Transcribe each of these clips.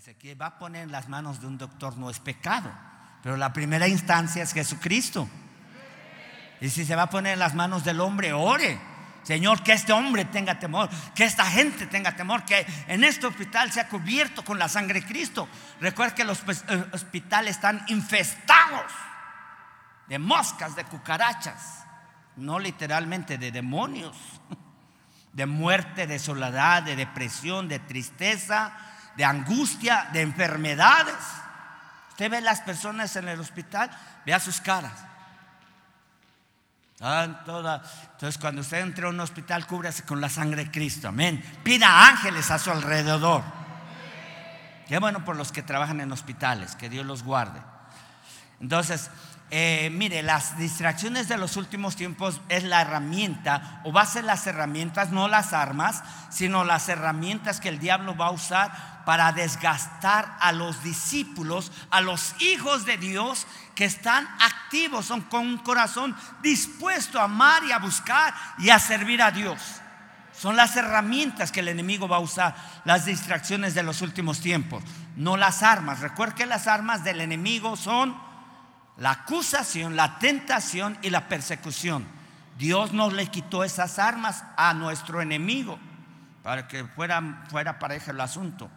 Dice que va a poner en las manos de un doctor no es pecado, pero la primera instancia es Jesucristo. Y si se va a poner en las manos del hombre, ore. Señor, que este hombre tenga temor, que esta gente tenga temor, que en este hospital sea cubierto con la sangre de Cristo. Recuerda que los eh, hospitales están infestados de moscas, de cucarachas, no literalmente de demonios, de muerte, de soledad, de depresión, de tristeza, de angustia, de enfermedades. Usted ve las personas en el hospital, vea sus caras. Entonces, cuando usted entre a un hospital, cúbrase con la sangre de Cristo. Amén. Pida ángeles a su alrededor. Qué bueno por los que trabajan en hospitales. Que Dios los guarde. Entonces, eh, mire, las distracciones de los últimos tiempos es la herramienta, o va a ser las herramientas, no las armas, sino las herramientas que el diablo va a usar para desgastar a los discípulos, a los hijos de Dios que están activos, son con un corazón dispuesto a amar y a buscar y a servir a Dios. Son las herramientas que el enemigo va a usar, las distracciones de los últimos tiempos, no las armas. Recuerda que las armas del enemigo son la acusación, la tentación y la persecución. Dios no le quitó esas armas a nuestro enemigo para que fuera, fuera pareja el asunto.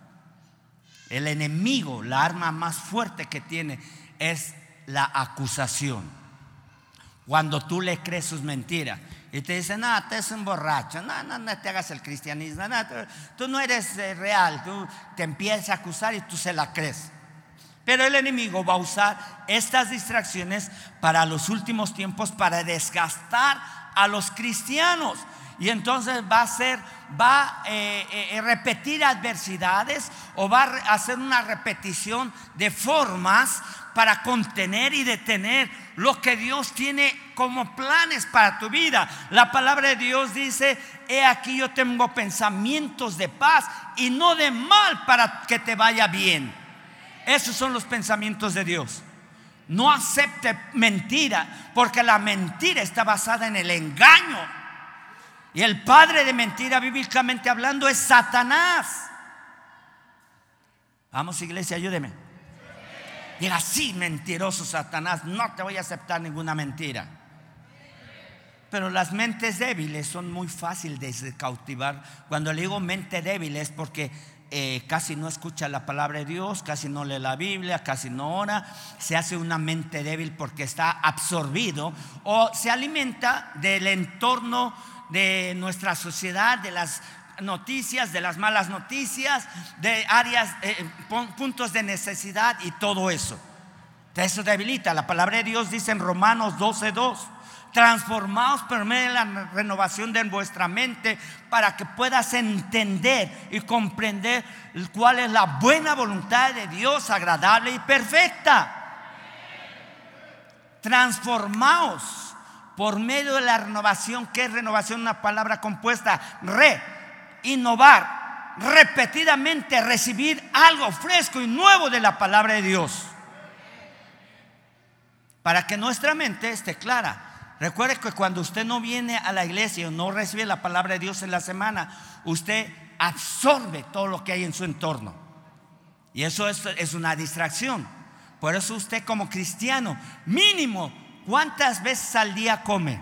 El enemigo, la arma más fuerte que tiene es la acusación. Cuando tú le crees sus mentiras y te dicen, no, te es un borracho, no, no, no te hagas el cristianismo, tú no eres eh, real, tú te empiezas a acusar y tú se la crees. Pero el enemigo va a usar estas distracciones para los últimos tiempos, para desgastar a los cristianos. Y entonces va a hacer, va a eh, eh, repetir adversidades o va a hacer una repetición de formas para contener y detener lo que Dios tiene como planes para tu vida. La palabra de Dios dice, he aquí yo tengo pensamientos de paz y no de mal para que te vaya bien. Esos son los pensamientos de Dios. No acepte mentira, porque la mentira está basada en el engaño. Y el padre de mentira, bíblicamente hablando, es Satanás. Vamos, iglesia, ayúdeme. Diga, sí, mentiroso Satanás, no te voy a aceptar ninguna mentira. Pero las mentes débiles son muy fáciles de cautivar. Cuando le digo mente débil es porque eh, casi no escucha la palabra de Dios, casi no lee la Biblia, casi no ora, se hace una mente débil porque está absorbido o se alimenta del entorno de nuestra sociedad, de las noticias, de las malas noticias, de áreas, eh, puntos de necesidad y todo eso. Eso debilita. La palabra de Dios dice en Romanos 12:2 transformados por medio de la renovación de vuestra mente para que puedas entender y comprender cuál es la buena voluntad de Dios, agradable y perfecta. Transformaos por medio de la renovación, que es renovación? Una palabra compuesta, re, innovar, repetidamente recibir algo fresco y nuevo de la palabra de Dios. Para que nuestra mente esté clara Recuerde que cuando usted no viene a la iglesia o no recibe la palabra de Dios en la semana, usted absorbe todo lo que hay en su entorno. Y eso es, una distracción. Por eso usted como cristiano, mínimo, ¿cuántas veces al día come?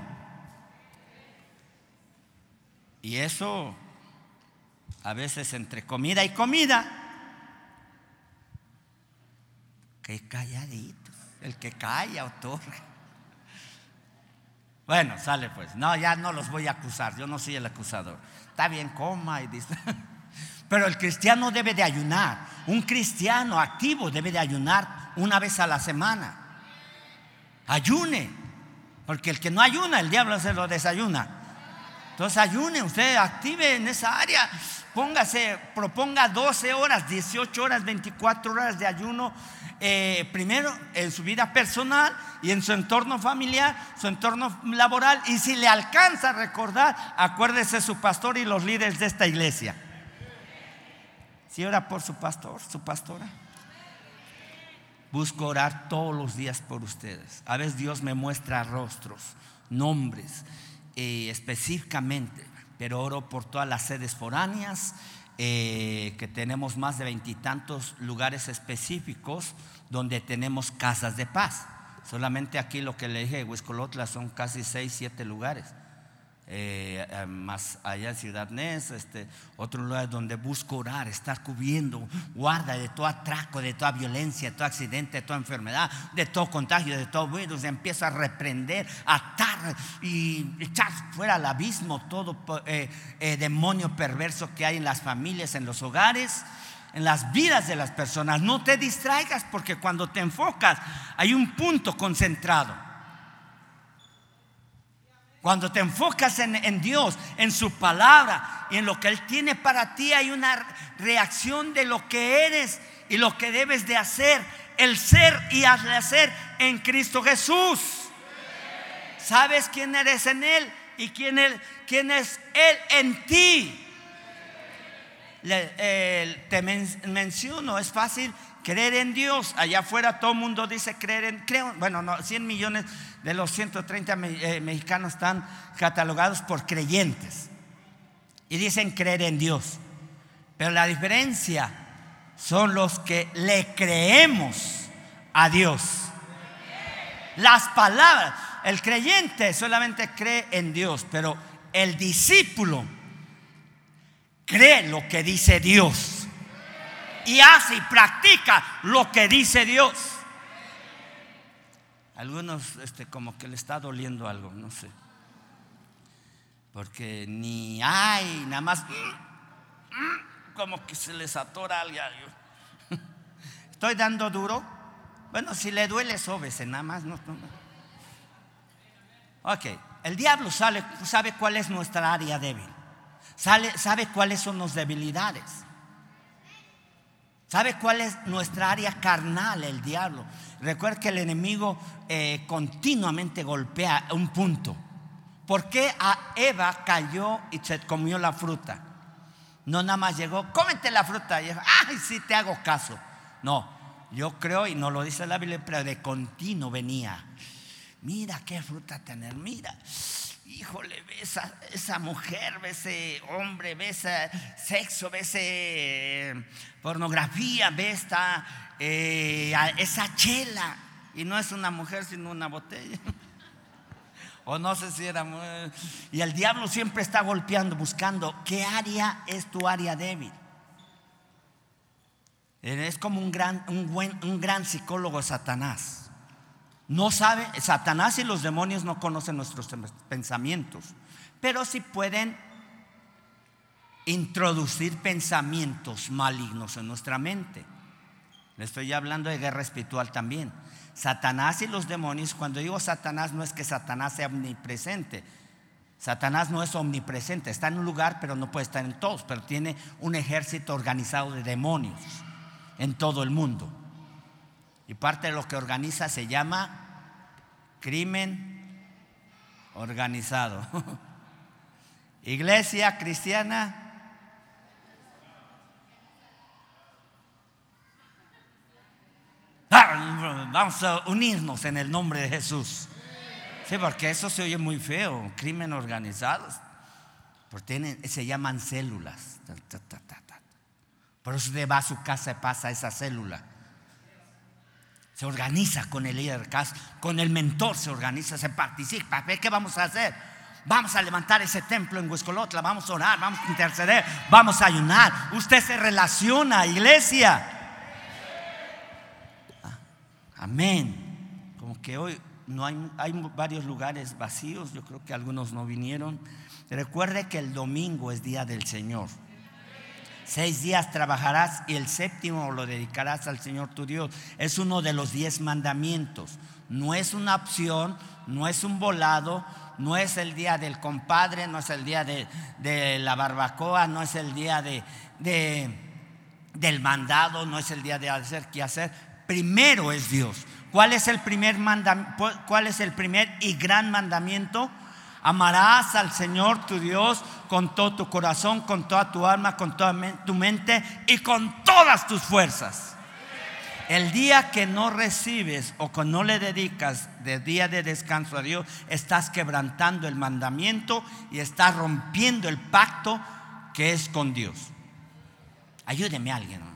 Y eso, a veces entre comida y comida, que calladito, el que calla otorga. Bueno, sale pues. No, ya no los voy a acusar. Yo no soy el acusador. Está bien, coma y dice. Pero el cristiano debe de ayunar. Un cristiano activo debe de ayunar una vez a la semana. Ayune. Porque el que no ayuna, el diablo se lo desayuna. Entonces ayune, usted active en esa área. Póngase, proponga 12 horas, 18 horas, 24 horas de ayuno eh, primero en su vida personal y en su entorno familiar, su entorno laboral. Y si le alcanza a recordar, acuérdese su pastor y los líderes de esta iglesia. Si ora por su pastor, su pastora. Busco orar todos los días por ustedes. A veces Dios me muestra rostros, nombres eh, específicamente, pero oro por todas las sedes foráneas eh, que tenemos más de veintitantos lugares específicos donde tenemos casas de paz. Solamente aquí lo que le dije, Huescolotla, son casi seis, siete lugares. Eh, eh, más allá en Ciudad Nez, este, otro lugar donde busco orar, estar cubriendo, guarda de todo atraco, de toda violencia, de todo accidente, de toda enfermedad, de todo contagio, de todo virus. Empiezo a reprender, atar y echar fuera al abismo todo eh, demonio perverso que hay en las familias, en los hogares en las vidas de las personas. No te distraigas porque cuando te enfocas hay un punto concentrado. Cuando te enfocas en, Dios, en su palabra y en lo que Él tiene para ti, hay una reacción de lo que eres y lo que debes de hacer, el ser y hacer en Cristo Jesús. ¿Sabes quién eres en Él y quién, es Él en ti? te menciono, es fácil creer en Dios. Allá afuera todo el mundo dice creer en, creo, bueno, no, 100 millones de los 130 eh, mexicanos están catalogados por creyentes y dicen creer en Dios. Pero la diferencia son los que le creemos a Dios. Las palabras, el creyente solamente cree en Dios, pero el discípulo cree lo que dice Dios y hace y practica lo que dice Dios. Algunos este, como que le está doliendo algo, no sé. Porque ni hay, nada más como que se les atora algo. Estoy dando duro. Bueno, si le duele, sóbese, nada más. No, Ok, el diablo sabe, sabe cuál es nuestra área débil. Sabe, sabe cuáles son las debilidades. ¿Sabe cuál es nuestra área carnal, el diablo? Recuerda que el enemigo eh, continuamente golpea un punto. ¿Por qué a Eva cayó y se comió la fruta? No nada más llegó, cómete la fruta. Y dijo, ay, sí, te hago caso. No, yo creo, y no lo dice la Biblia, pero de continuo venía. Mira qué fruta tener, mira híjole, ve esa, esa mujer, ve ese hombre, ve ese sexo, ve esa eh, pornografía, ve esta, eh, esa chela. Y no es una mujer, sino una botella. o no sé si era... Y el diablo siempre está golpeando, buscando qué área es tu área débil. Es como un gran, un buen, un gran psicólogo Satanás. No sabe, Satanás y los demonios no conocen nuestros pensamientos, pero sí pueden introducir pensamientos malignos en nuestra mente. Estoy hablando de guerra espiritual también. Satanás y los demonios, cuando digo Satanás no es que Satanás sea omnipresente. Satanás no es omnipresente, está en un lugar pero no puede estar en todos, pero tiene un ejército organizado de demonios en todo el mundo. Y parte de lo que organiza se llama crimen organizado. Iglesia cristiana. Vamos a unirnos en el nombre de Jesús. Sí, porque eso se oye muy feo. Crimen organizado. Porque se llaman células. Por eso usted va a su casa y pasa esa célula se organiza con el líder con el mentor se organiza, se participa. ¿Qué vamos a hacer? Vamos a levantar ese templo en Huescolotla, vamos a orar, vamos a interceder, vamos a ayunar. Usted se relaciona, iglesia. Amén. Como que hoy no hay, hay varios lugares vacíos, yo creo que algunos no vinieron. Recuerde que el domingo es día del Señor. Seis días trabajarás y el séptimo lo dedicarás al Señor tu Dios. Es uno de los diez mandamientos. No es una opción, no es un volado, no es el día del compadre, no es el día de, la barbacoa, no es el día de, del mandado, no es el día de hacer qué hacer. Primero es Dios. ¿Cuál es el primer ¿Cuál es el primer y gran mandamiento? Amarás al Señor tu Dios con todo tu corazón, con toda tu alma, con toda tu mente y con todas tus fuerzas. El día que no recibes o que no le dedicas de día de descanso a Dios, estás quebrantando el mandamiento y estás rompiendo el pacto que es con Dios. Ayúdeme a alguien.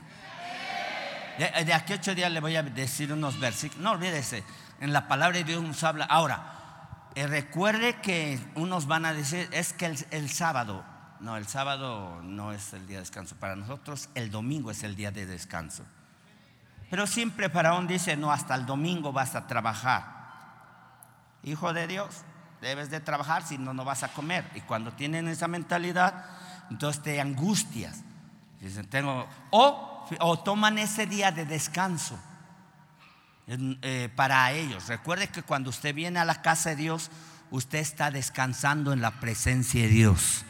De, aquí a ocho días le voy a decir unos versículos. No olvídese, en la palabra de Dios nos habla. Ahora, eh, recuerde que unos van a decir, es que el, sábado, no, el sábado no es el día de descanso. Para nosotros el domingo es el día de descanso. Pero siempre Faraón dice, no, hasta el domingo vas a trabajar. Hijo de Dios, debes de trabajar, si no, no vas a comer. Y cuando tienen esa mentalidad, entonces te angustias. Dicen, tengo, o, o toman ese día de descanso eh, para ellos. Recuerde que cuando usted viene a la casa de Dios, usted está descansando en la presencia de Dios.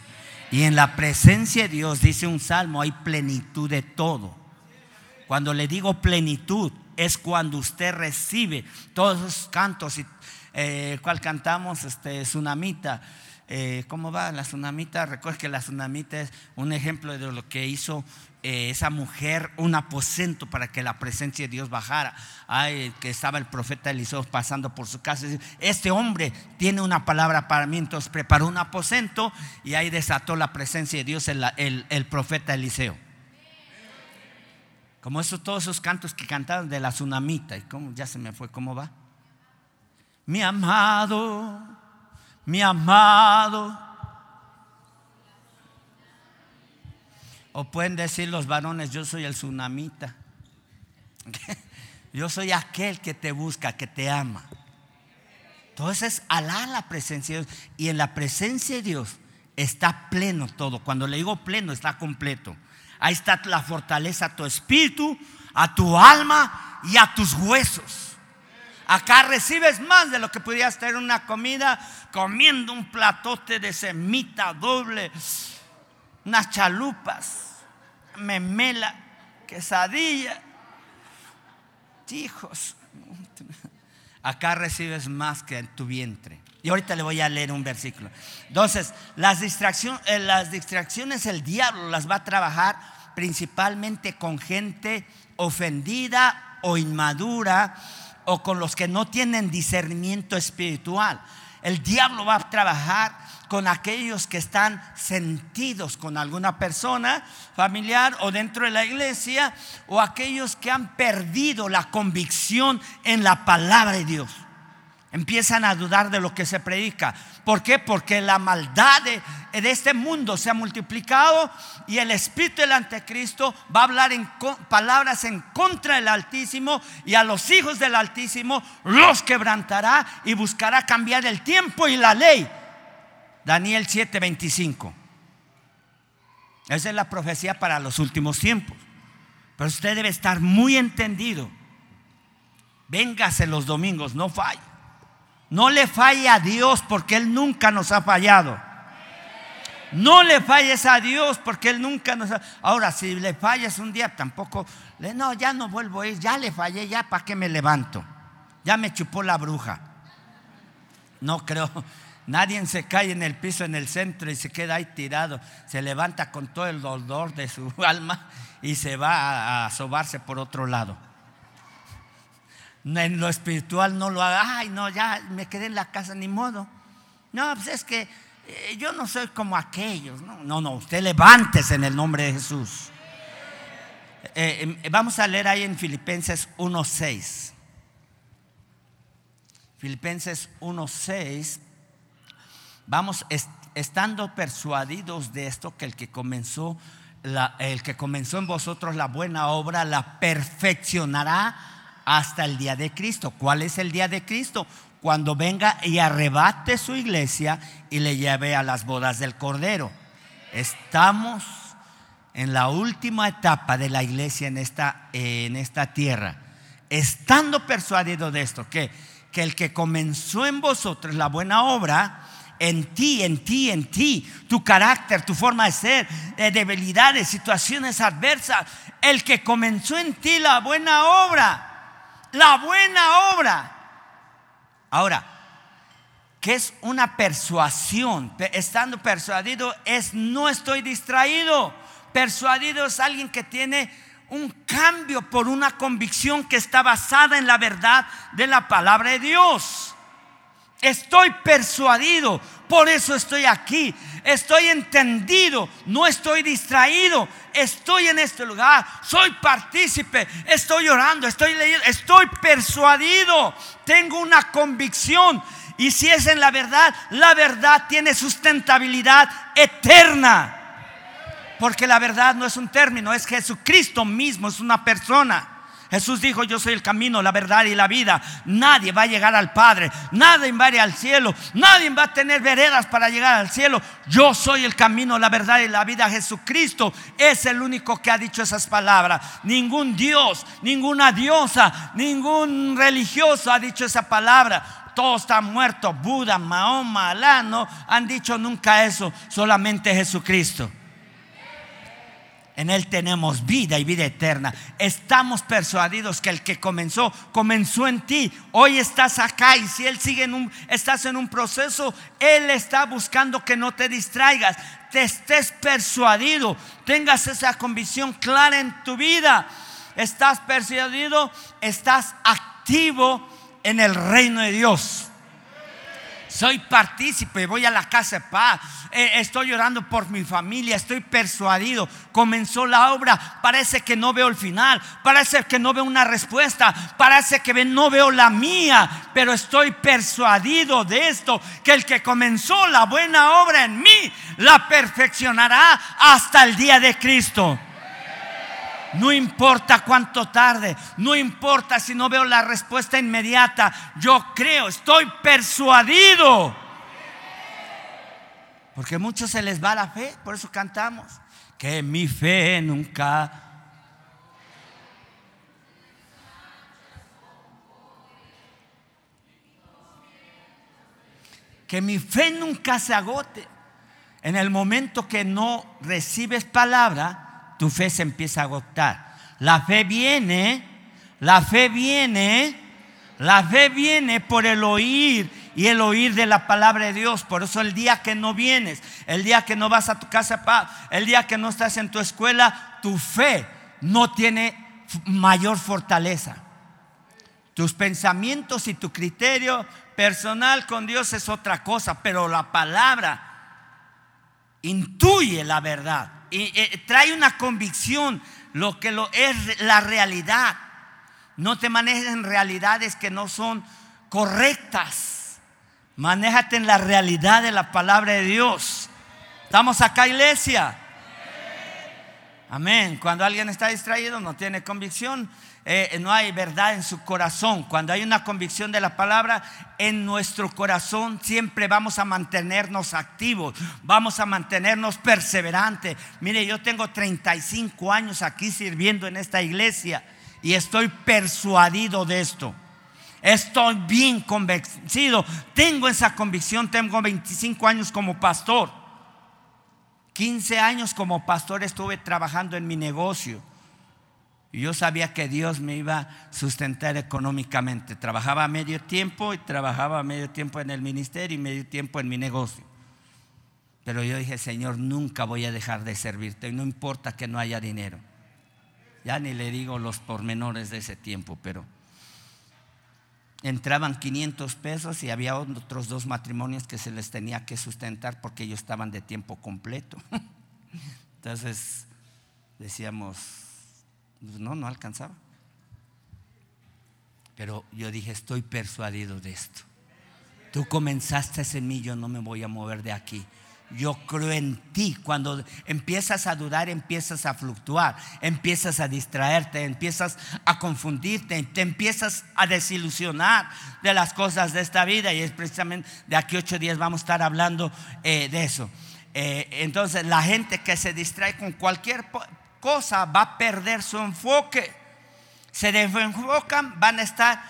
Y en la presencia de Dios, dice un salmo, hay plenitud de todo. Cuando le digo plenitud, es cuando usted recibe todos esos cantos y eh, cual cantamos, este, Tsunamita. Eh, ¿Cómo va la tsunamita? Recuerda que la tsunamita es un ejemplo de lo que hizo eh, esa mujer, un aposento para que la presencia de Dios bajara. Ay, que estaba el profeta Eliseo pasando por su casa. Este hombre tiene una palabra para mí, entonces preparó un aposento y ahí desató la presencia de Dios el, el, profeta Eliseo. Como eso, todos esos cantos que cantaron de la tsunamita. ¿Y cómo? Ya se me fue, ¿cómo va? mi amado, mi amado. O pueden decir los varones, yo soy el tsunamita. Yo soy aquel que te busca, que te ama. Entonces, alá la presencia de Dios. Y en la presencia de Dios está pleno todo. Cuando le digo pleno, está completo. Ahí está la fortaleza a tu espíritu, a tu alma y a tus huesos. Acá recibes más de lo que pudieras tener una comida comiendo un platote de semita doble, unas chalupas, memela, quesadilla. Hijos, acá recibes más que en tu vientre. Y ahorita le voy a leer un versículo. Entonces, las, distracciones, eh, las distracciones el diablo las va a trabajar principalmente con gente ofendida o inmadura o con los que no tienen discernimiento espiritual. El diablo va a trabajar con aquellos que están sentidos con alguna persona familiar o dentro de la iglesia o aquellos que han perdido la convicción en la palabra de Dios. Empiezan a dudar de lo que se predica. ¿Por qué? Porque la maldad de, este mundo se ha multiplicado y el espíritu del anticristo va a hablar en palabras en contra del Altísimo y a los hijos del Altísimo los quebrantará y buscará cambiar el tiempo y la ley. Daniel 7:25. Esa es la profecía para los últimos tiempos. Pero usted debe estar muy entendido. Véngase los domingos, no falle. No le falle a Dios porque Él nunca nos ha fallado. No le falles a Dios porque Él nunca nos ha... Ahora, si le fallas un día, tampoco... No, ya no vuelvo a ir, ya le fallé, ya para qué me levanto. Ya me chupó la bruja. No creo. Nadie se cae en el piso en el centro y se queda ahí tirado. Se levanta con todo el dolor de su alma y se va a sobarse por otro lado en lo espiritual no lo haga, ay, no, ya me quedé en la casa, ni modo. No, pues es que eh, yo no soy como aquellos. No, no, no usted levántese en el nombre de Jesús. Eh, em, vamos a leer ahí en Filipenses 1.6. Filipenses 1.6. Vamos, estando persuadidos de esto, que el que comenzó, el que comenzó en vosotros la buena obra, la perfeccionará hasta el día de Cristo. ¿Cuál es el día de Cristo? Cuando venga y arrebate su iglesia y le lleve a las bodas del Cordero. Estamos en la última etapa de la iglesia en esta, en esta tierra. Estando persuadido de esto, que, que el que comenzó en vosotros la buena obra, en ti, en ti, en ti, tu carácter, tu forma de ser, de debilidades, situaciones adversas, el que comenzó en ti la buena obra, la buena obra. Ahora, ¿qué es una persuasión? Estando persuadido es no estoy distraído. Persuadido es alguien que tiene un cambio por una convicción que está basada en la verdad de la palabra de Dios. Estoy persuadido, por eso estoy aquí. Estoy entendido, no estoy distraído. Estoy en este lugar, soy partícipe, estoy orando, estoy leyendo, estoy persuadido. Tengo una convicción. Y si es en la verdad, la verdad tiene sustentabilidad eterna. Porque la verdad no es un término, es Jesucristo mismo, es una persona. Jesús dijo, yo soy el camino, la verdad y la vida. Nadie va a llegar al Padre, nadie va a ir al cielo, nadie va a tener veredas para llegar al cielo. Yo soy el camino, la verdad y la vida. Jesucristo es el único que ha dicho esas palabras. Ningún Dios, ninguna diosa, ningún religioso ha dicho esa palabra. Todos están muertos. Buda, Mahoma, Alá, no han dicho nunca eso. Solamente Jesucristo. En Él tenemos vida y vida eterna. Estamos persuadidos que el que comenzó, comenzó en ti. Hoy estás acá y si Él sigue en un, estás en un proceso, Él está buscando que no te distraigas, te estés persuadido, tengas esa convicción clara en tu vida. Estás persuadido, estás activo en el reino de Dios soy partícipe, voy a la casa de paz, eh, estoy orando por mi familia, estoy persuadido, comenzó la obra, parece que no veo el final, parece que no veo una respuesta, parece que no veo la mía, pero estoy persuadido de esto, que el que comenzó la buena obra en mí, la perfeccionará hasta el día de Cristo. No importa cuánto tarde, no importa si no veo la respuesta inmediata, yo creo, estoy persuadido. Porque a muchos se les va la fe, por eso cantamos, que mi fe nunca... Que mi fe nunca se agote. En el momento que no recibes palabra, tu fe se empieza a agotar. La fe viene, la fe viene, la fe viene por el oír y el oír de la palabra de Dios. Por eso el día que no vienes, el día que no vas a tu casa, el día que no estás en tu escuela, tu fe no tiene mayor fortaleza. Tus pensamientos y tu criterio personal con Dios es otra cosa, pero la palabra intuye la verdad y, trae una convicción, lo que lo es la realidad. No te manejes en realidades que no son correctas. Manéjate en la realidad de la palabra de Dios. Estamos acá, iglesia. Amén. Cuando alguien está distraído, no tiene convicción, eh, no hay verdad en su corazón. Cuando hay una convicción de la palabra en nuestro corazón, siempre vamos a mantenernos activos, vamos a mantenernos perseverantes. Mire, yo tengo 35 años aquí sirviendo en esta iglesia y estoy persuadido de esto. Estoy bien convencido. Tengo esa convicción. Tengo 25 años como pastor. 15 años como pastor estuve trabajando en mi negocio. Y yo sabía que Dios me iba a sustentar económicamente. Trabajaba medio tiempo y trabajaba medio tiempo en el ministerio y medio tiempo en mi negocio. Pero yo dije, Señor, nunca voy a dejar de servirte. Y no importa que no haya dinero. Ya ni le digo los pormenores de ese tiempo, pero entraban 500 pesos y había otros dos matrimonios que se les tenía que sustentar porque ellos estaban de tiempo completo. Entonces decíamos, no, no alcanzaba. Pero yo dije, estoy persuadido de esto. Tú comenzaste en mí, yo no me voy a mover de aquí. Yo creo en ti. Cuando empiezas a dudar, empiezas a fluctuar, empiezas a distraerte, empiezas a confundirte, te empiezas a desilusionar de las cosas de esta vida. Y es precisamente de aquí ocho días vamos a estar hablando eh, de eso. Eh, entonces, la gente que se distrae con cualquier va a perder su enfoque. Se desenfocan, van a estar,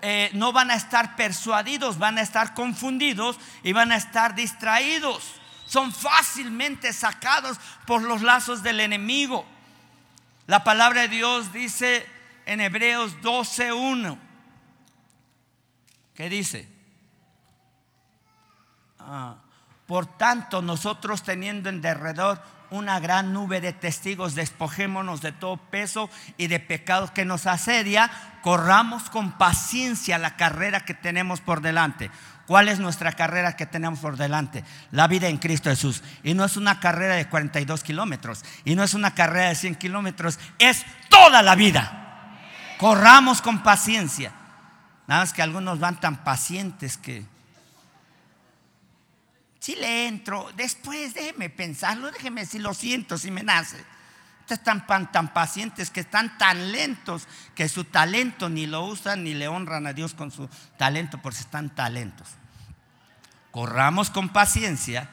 eh, no van a estar persuadidos, van a estar confundidos y van a estar distraídos. Son fácilmente sacados por los lazos del enemigo. La palabra de Dios dice en Hebreos 12:1. ¿Qué dice? Ah, por tanto, nosotros teniendo en derredor una gran nube de testigos, despojémonos de todo peso y de pecado que nos asedia, corramos con paciencia la carrera que tenemos por delante. ¿Cuál es nuestra carrera que tenemos por delante? La vida en Cristo Jesús. Y no es una carrera de 42 kilómetros, y no es una carrera de 100 kilómetros, es toda la vida. Corramos con paciencia. Nada más que algunos van tan pacientes que si le entro, después déjeme pensarlo, déjeme si lo siento, si me nace. Están tan, tan pacientes que están tan lentos que su talento ni lo usan ni le honran a Dios con su talento porque están talentos. Corramos con paciencia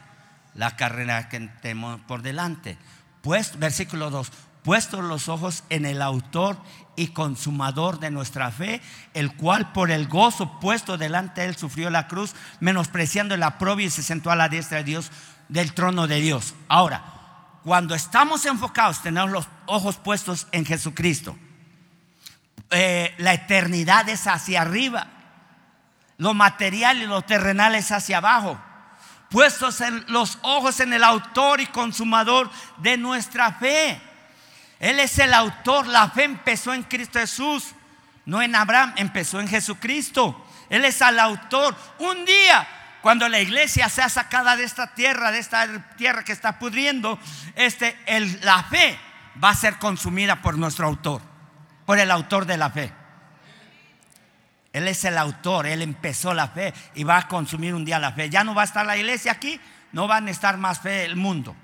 la carrera que tenemos por delante. Pues, versículo 2, puestos los ojos en el autor y consumador de nuestra fe, el cual por el gozo puesto delante de él sufrió la cruz, menospreciando la aprobio y se sentó a la diestra de Dios del trono de Dios. Ahora, cuando estamos enfocados, tenemos los ojos puestos en Jesucristo. Eh, la eternidad es hacia arriba, lo material y lo terrenal es hacia abajo. Puestos en los ojos en el autor y consumador de nuestra fe. Él es el autor. La fe empezó en Cristo Jesús, no en Abraham, empezó en Jesucristo. Él es el autor. Un día, cuando la iglesia sea sacada de esta tierra, de esta tierra que está pudriendo, este, la fe va a ser consumida por nuestro autor, por el autor de la fe. Él es el autor, Él empezó la fe y va a consumir un día la fe. Ya no va a estar la iglesia aquí, no van a estar más fe el mundo.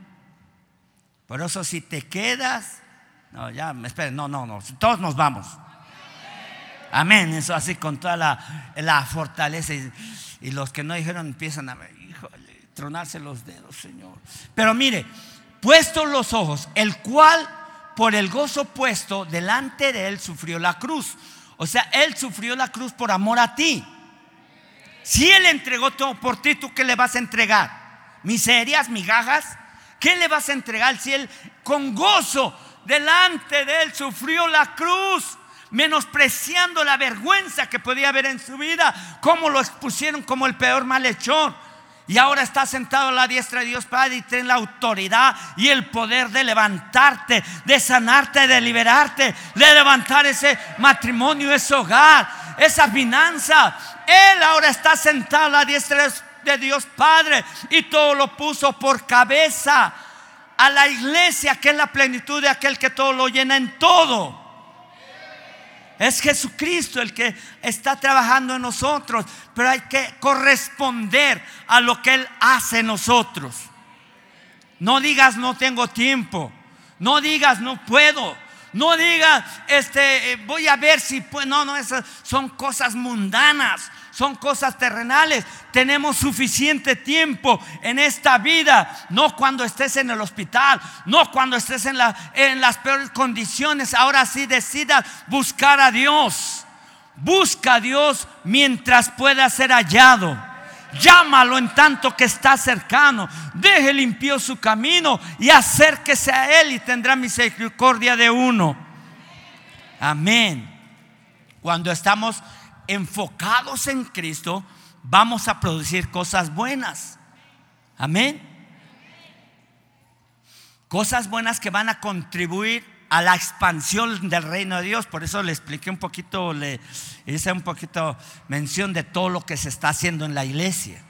Por eso si te quedas no, ya, esperen, no, no, no. Todos nos vamos. Amén. Eso así con toda la, fortaleza. Y, los que no dijeron empiezan a, híjole, tronarse los dedos, Señor. Pero mire, puestos los ojos, el cual por el gozo puesto delante de él sufrió la cruz. O sea, él sufrió la cruz por amor a ti. Si él entregó todo por ti, ¿tú qué le vas a entregar? ¿Miserias, migajas? ¿Qué le vas a entregar si él con gozo delante de él sufrió la cruz, menospreciando la vergüenza que podía haber en su vida, cómo lo expusieron como el peor malhechor. Y ahora está sentado a la diestra de Dios Padre y tiene la autoridad y el poder de levantarte, de sanarte, de liberarte, de levantar ese matrimonio, ese hogar, esa finanza. Él ahora está sentado a la diestra de Dios Padre y todo lo puso por cabeza a la iglesia, que es la plenitud de aquel que todo lo llena en todo. Es Jesucristo el que está trabajando en nosotros, pero hay que corresponder a lo que Él hace en nosotros. No digas no tengo tiempo, no digas no puedo, no digas este eh, voy a ver si puedo. No, no, esas son cosas mundanas son cosas terrenales. Tenemos suficiente tiempo en esta vida, no cuando estés en el hospital, no cuando estés en, las peores condiciones. Ahora sí decidas buscar a Dios. Busca a Dios mientras pueda ser hallado. Llámalo en tanto que está cercano. Deje limpio su camino y acérquese a Él y tendrá misericordia de uno. Amén. Cuando estamos enfocados en Cristo, vamos a producir cosas buenas. Amén. Cosas buenas que van a contribuir a la expansión del reino de Dios. Por eso le expliqué un poquito, le hice un poquito mención de todo lo que se está haciendo en la iglesia.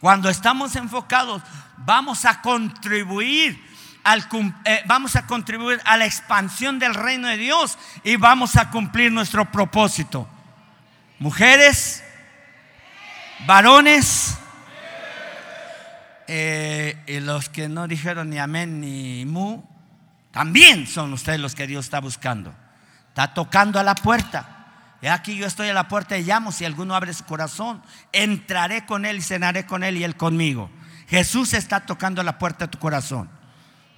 Cuando estamos enfocados, vamos a contribuir al, eh, vamos a contribuir a la expansión del reino de Dios y vamos a cumplir nuestro propósito. Mujeres, varones, eh, y los que no dijeron ni amén ni mu, también son ustedes los que Dios está buscando. Está tocando a la puerta. Y aquí yo estoy a la puerta y llamo. Si alguno abre su corazón, entraré con él y cenaré con él y él conmigo. Jesús está tocando a la puerta de tu corazón.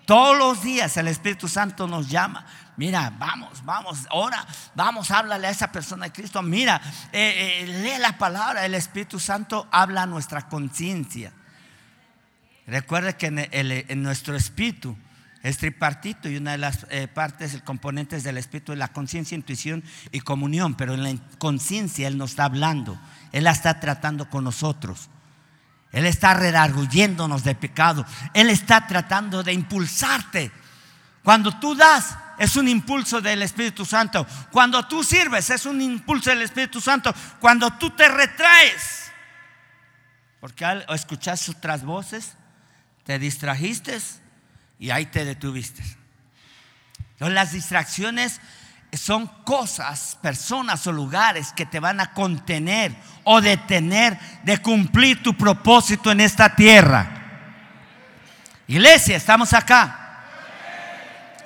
Todos los días el Espíritu Santo nos llama. Mira, vamos, vamos, ahora, vamos, háblale a esa persona de Cristo. Mira, eh, eh, lee la palabra. El Espíritu Santo habla a nuestra conciencia. Recuerde que en, nuestro espíritu es tripartito y una de las eh, partes, el componentes del espíritu es la conciencia, intuición y comunión. Pero en la conciencia Él nos está hablando, Él la está tratando con nosotros. Él está redarguyéndonos de pecado. Él está tratando de impulsarte. Cuando tú das, es un impulso del Espíritu Santo. Cuando tú sirves, es un impulso del Espíritu Santo. Cuando tú te retraes, porque al escuchar otras voces, te distrajiste y ahí te detuviste. Entonces, las distracciones son cosas, personas o lugares que te van a contener o detener de cumplir tu propósito en esta tierra. Iglesia, estamos acá.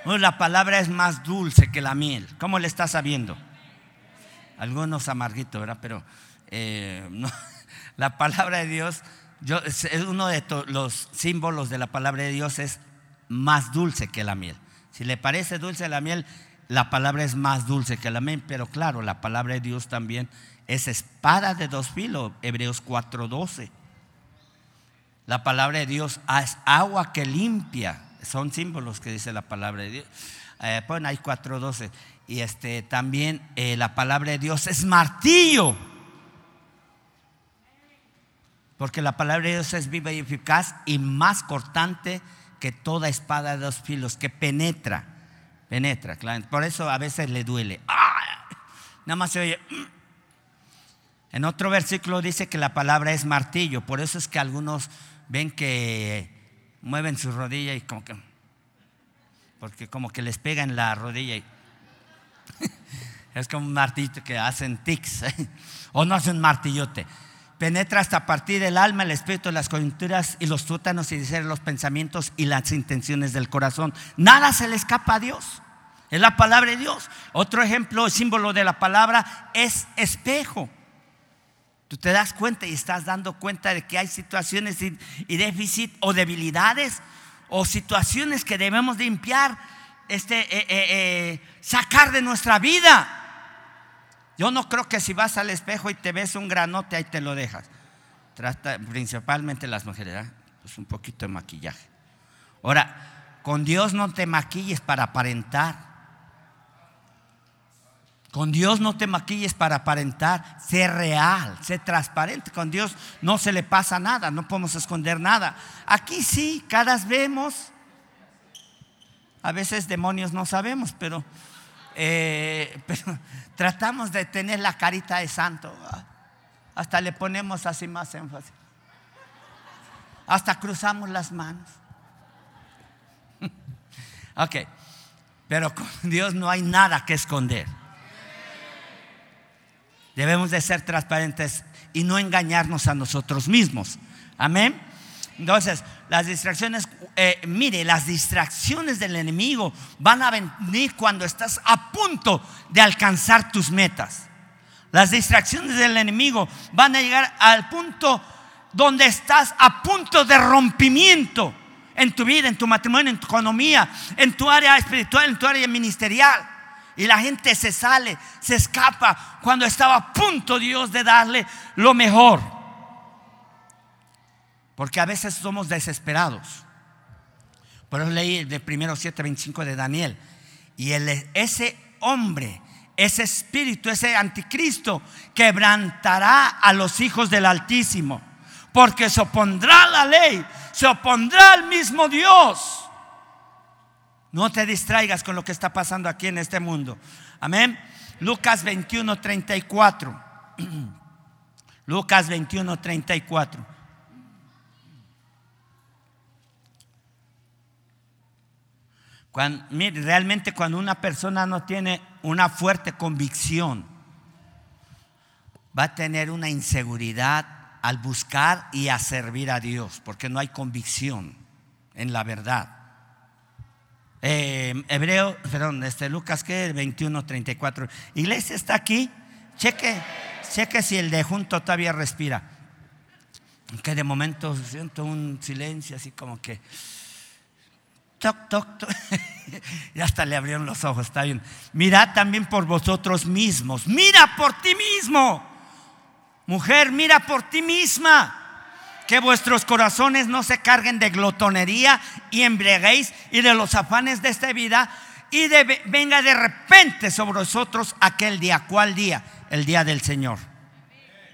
La palabra es más dulce que la miel. ¿Cómo le está sabiendo? Algunos amarguitos, ¿verdad? Pero eh, la palabra de Dios, yo, es uno de los símbolos de la palabra de Dios es más dulce que la miel. Si le parece dulce la miel, la palabra es más dulce que la miel, pero claro, la palabra de Dios también es espada de dos filos, Hebreos 4:12. La palabra de Dios es agua que limpia, son símbolos que dice la palabra de Dios. Eh, pues hay 4:12. Y este, también eh, la palabra de Dios es martillo. Porque la palabra de Dios es viva y eficaz y más cortante que toda espada de dos filos, que penetra Penetra, claro. Por eso a veces le duele. Nada más se oye. Mm. En otro versículo dice que la palabra es martillo. Por eso es que algunos ven que mueven su rodilla y como que. Porque como que les pega en la rodilla y. es como un martillo que hacen tics. o no hacen martillote penetra hasta partir del alma, el espíritu, las coyunturas y los tútanos y dice los pensamientos y las intenciones del corazón. Nada se le escapa a Dios. Es la palabra de Dios. Otro ejemplo, símbolo de la palabra es espejo. Tú te das cuenta y estás dando cuenta de que hay situaciones y, déficit o debilidades o situaciones que debemos limpiar, este, eh, eh, eh, sacar de nuestra vida. Yo no creo que si vas al espejo y te ves un granote, ahí te lo dejas. Trata principalmente las mujeres, pues un poquito de maquillaje. Ahora, con Dios no te maquilles para aparentar. Con Dios no te maquilles para aparentar, sé real, sé transparente. Con Dios no se le pasa nada, no podemos esconder nada. Aquí sí, caras vemos. A veces demonios no sabemos, pero eh, pero tratamos de tener la carita de santo. Hasta le ponemos así más énfasis. Hasta cruzamos las manos. Ok, pero con Dios no hay nada que esconder. Debemos de ser transparentes y no engañarnos a nosotros mismos. Amén. Entonces, las distracciones, eh, mire, las distracciones del enemigo van a venir cuando estás a punto de alcanzar tus metas. Las distracciones del enemigo van a llegar al punto donde estás a punto de rompimiento en tu vida, en tu matrimonio, en tu economía, en tu área espiritual, en tu área ministerial. Y la gente se sale, se escapa cuando estaba a punto Dios de darle lo mejor. Porque a veces somos desesperados. Por eso leí de primero 7:25 de Daniel. Y ese hombre, ese espíritu, ese anticristo, quebrantará a los hijos del Altísimo. Porque se opondrá a la ley, se opondrá al mismo Dios. No te distraigas con lo que está pasando aquí en este mundo. Amén. Lucas 21, 34. Lucas 21, 34. realmente cuando una persona no tiene una fuerte convicción, va a tener una inseguridad al buscar y a servir a Dios, porque no hay convicción en la verdad. Eh, Hebreo, perdón, este Lucas que 21, 34. Iglesia está aquí. Cheque, cheque si el de junto todavía respira. Que de momento siento un silencio así como que toc, toc, toc. y hasta le abrieron los ojos, está bien. Mirad también por vosotros mismos. Mira por ti mismo. Mujer, mira por ti misma. Que vuestros corazones no se carguen de glotonería y embriaguéis y de los afanes de esta vida y venga de repente sobre vosotros aquel día. ¿Cuál día? El día del Señor.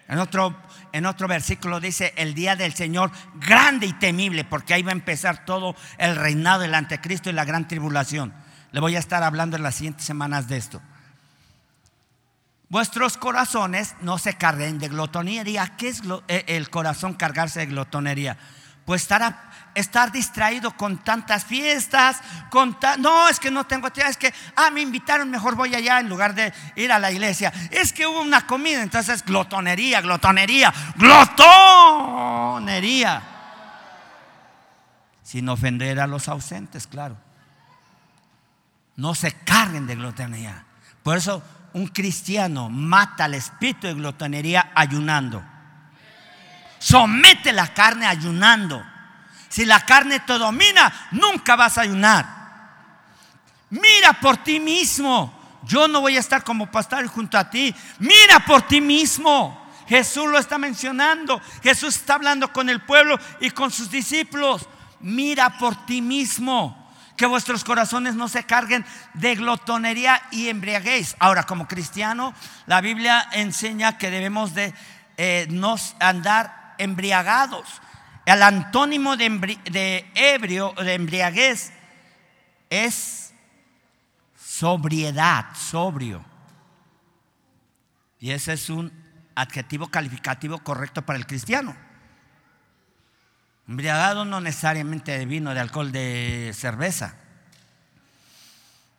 En otro, en otro versículo dice, el día del Señor grande y temible, porque ahí va a empezar todo el reinado del anticristo y la gran tribulación. Le voy a estar hablando en las siguientes semanas de esto. Vuestros corazones no se carguen de glotonería. ¿Qué es eh, el corazón cargarse de glotonería? Pues estar, estar distraído con tantas fiestas, no, es que no tengo tiempo, es que, ah, me invitaron, mejor voy allá en lugar de ir a la iglesia. Es que hubo una comida, entonces glotonería, glotonería, glotonería. Sin ofender a los ausentes, claro. No se carguen de glotonería. Por eso un cristiano mata al espíritu de glotonería ayunando. Somete la carne ayunando. Si la carne te domina, nunca vas a ayunar. Mira por ti mismo. Yo no voy a estar como pastor junto a ti. Mira por ti mismo. Jesús lo está mencionando. Jesús está hablando con el pueblo y con sus discípulos. Mira por ti mismo que vuestros corazones no se carguen de glotonería y embriaguez. Ahora, como cristiano, la Biblia enseña que debemos de eh, andar embriagados. El antónimo de, de ebrio, de embriaguez, es sobriedad, sobrio. Y ese es un adjetivo calificativo correcto para el cristiano. Embriagado no necesariamente de vino, de alcohol, de cerveza.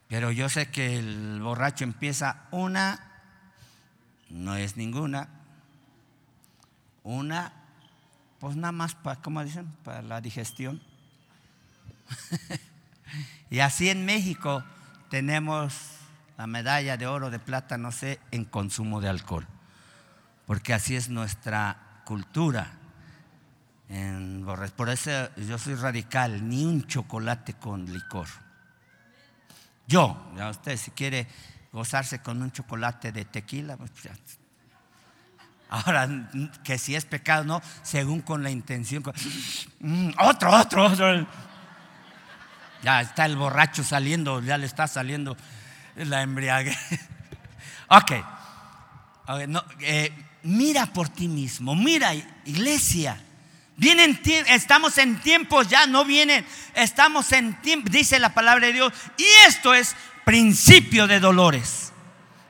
Pero yo sé que el borracho empieza una, no es ninguna, una, pues nada más para, ¿cómo dicen? Para la digestión. y así en México tenemos la medalla de oro, de plata, no sé, en consumo de alcohol. Porque así es nuestra cultura. Por eso yo soy radical, ni un chocolate con licor. Yo, ya usted si quiere gozarse con un chocolate de tequila, pues Ahora, que si es pecado, no, según con la intención. Mm, otro, otro, otro. Ya está el borracho saliendo, ya le está saliendo la embriaguez. ok. Eh, mira por ti mismo, mira, iglesia. Vienen, estamos en tiempos ya, no vienen, estamos en tiempo, dice la palabra de Dios, y esto es principio de dolores.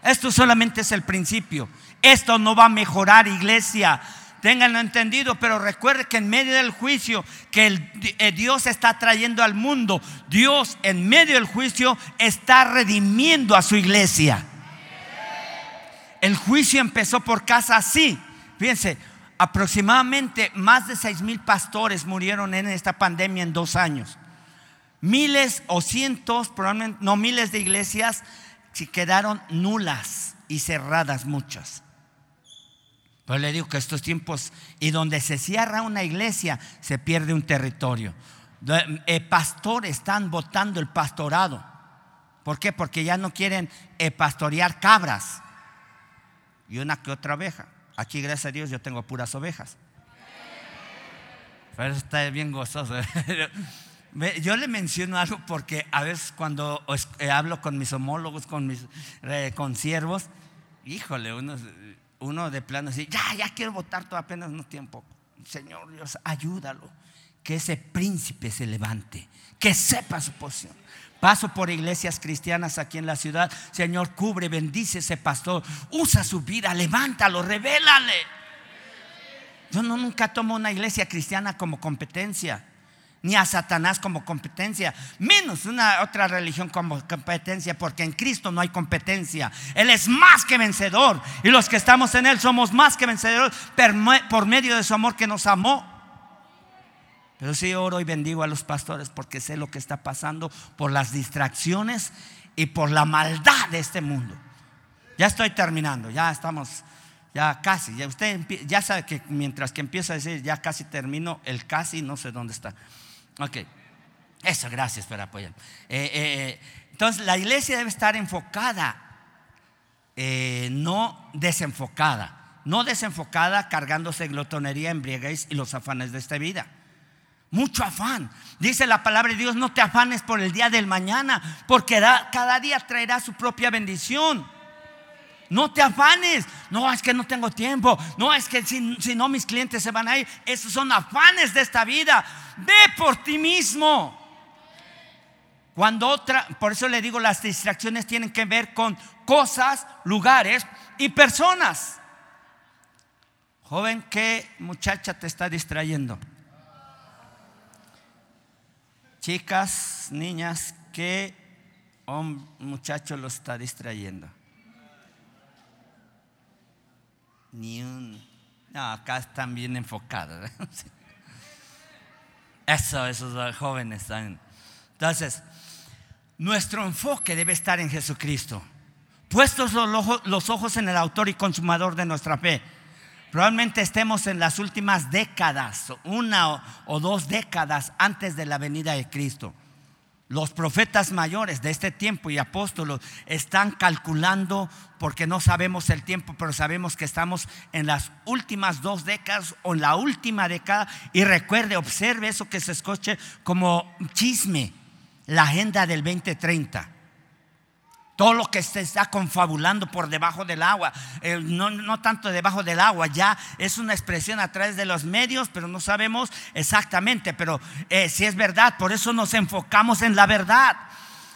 Esto solamente es el principio. Esto no va a mejorar, iglesia. Ténganlo entendido, pero recuerde que en medio del juicio que eh, Dios está trayendo al mundo, Dios en medio del juicio está redimiendo a su iglesia. El juicio empezó por casa así. Fíjense, aproximadamente más de seis mil pastores murieron en esta pandemia en dos años. Miles o cientos, probablemente no miles de iglesias quedaron nulas y cerradas muchas. Pero le digo que estos tiempos y donde se cierra una iglesia se pierde un territorio. Eh, pastores están votando el pastorado. ¿Por qué? Porque ya no quieren eh, pastorear cabras y una que otra oveja. Aquí, gracias a Dios, yo tengo puras ovejas. Pero está bien gozoso. Yo le menciono algo porque a veces cuando eh, hablo con mis homólogos, con mis eh, con siervos, híjole, uno, uno de plano así, ya, ya quiero votar todo apenas no tiempo. Señor Dios, ayúdalo. Que ese príncipe se levante, que sepa su posición. Paso por iglesias cristianas aquí en la ciudad. Señor, cubre, bendice ese pastor. Usa su vida, levántalo, revélale. Yo no, nunca tomo una iglesia cristiana como competencia, ni a Satanás como competencia, menos una otra religión como competencia, porque en Cristo no hay competencia. Él es más que vencedor y los que estamos en Él somos más que vencedores por medio de su amor que nos amó. Pero sí oro y bendigo a los pastores porque sé lo que está pasando por las distracciones y por la maldad de este mundo. Ya estoy terminando, ya estamos, ya casi. Ya usted ya sabe que mientras que empieza a decir ya casi termino, el casi no sé dónde está. Ok, eso, gracias por apoyar. Eh, eh, entonces, la iglesia debe estar enfocada, eh, no desenfocada. No desenfocada cargándose glotonería, embriaguez y los afanes de esta vida. Mucho afán. Dice la palabra de Dios, no te afanes por el día del mañana, porque cada día traerá su propia bendición. No te afanes. No, es que no tengo tiempo. No, es que si, no mis clientes se van a ir. Esos son afanes de esta vida. Ve por ti mismo. Cuando otra, por eso le digo, las distracciones tienen que ver con cosas, lugares y personas. Joven, ¿qué muchacha te está distrayendo? Chicas, niñas, ¿qué muchacho lo está distrayendo? Ni un... No, acá están bien enfocados. Eso, esos jóvenes están. Entonces, nuestro enfoque debe estar en Jesucristo. Puestos los ojos en el autor y consumador de nuestra fe Probablemente estemos en las últimas décadas, una o dos décadas antes de la venida de Cristo. Los profetas mayores de este tiempo y apóstolos están calculando porque no sabemos el tiempo, pero sabemos que estamos en las últimas dos décadas o en la última década. Y recuerde, observe eso que se escuche como chisme, la agenda del 2030 todo lo que se está confabulando por debajo del agua, eh, no, tanto debajo del agua, ya es una expresión a través de los medios, pero no sabemos exactamente, pero eh, si es verdad, por eso nos enfocamos en la verdad.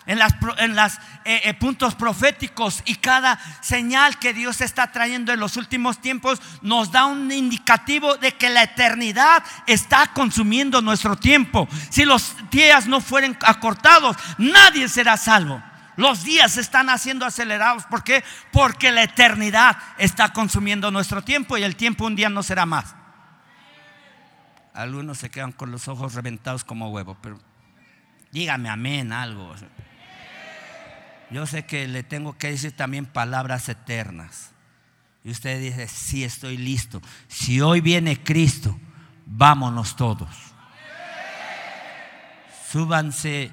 En los en las, eh, puntos proféticos y cada señal que Dios está trayendo en los últimos tiempos nos da un indicativo de que la eternidad está consumiendo nuestro tiempo. Si los días no fueren acortados, nadie será salvo. Los días están haciendo acelerados. ¿Por qué? Porque la eternidad está consumiendo nuestro tiempo y el tiempo un día no será más. Algunos se quedan con los ojos reventados como huevo, pero dígame amén algo. Yo sé que le tengo que decir también palabras eternas. Y usted dice, sí, estoy listo. Si hoy viene Cristo, vámonos todos. Súbanse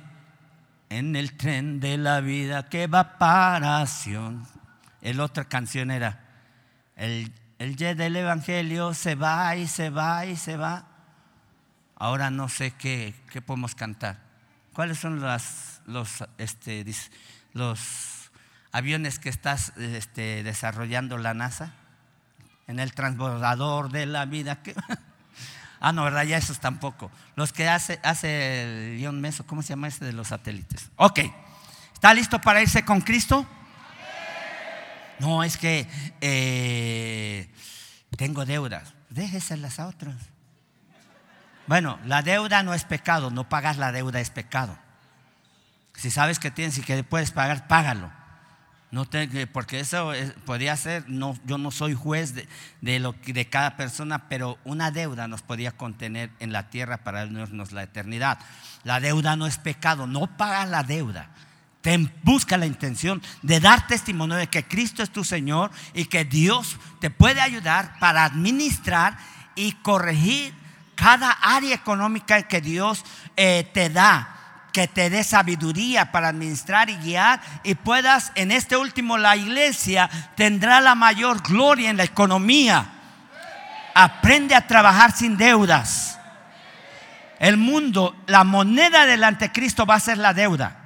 en el tren de la vida que va para Sion. El otra canción era, el, el del Evangelio se va y se va y se va. Ahora no sé qué, qué podemos cantar. ¿Cuáles son las, los, este, los aviones que estás este, desarrollando la NASA? En el transbordador de la vida. Que Ah, no, ¿verdad? Ya esos tampoco. Los que hace, hace el guion Meso, ¿cómo se llama ese de los satélites? Ok. ¿Está listo para irse con Cristo? No, es que eh, tengo deudas. Déjeselas a otros. Bueno, la deuda no es pecado, no pagas la deuda es pecado. Si sabes que tienes y que puedes pagar, págalo. No porque eso podía ser, no, yo no soy juez de, lo, de cada persona, pero una deuda nos podía contener en la tierra para darnos la eternidad. La deuda no es pecado, no pagas la deuda. Te busca la intención de dar testimonio de que Cristo es tu Señor y que Dios te puede ayudar para administrar y corregir cada área económica que Dios eh, te da que te dé sabiduría para administrar y guiar y puedas, en este último, la iglesia tendrá la mayor gloria en la economía. Aprende a trabajar sin deudas. El mundo, la moneda del anticristo va a ser la deuda.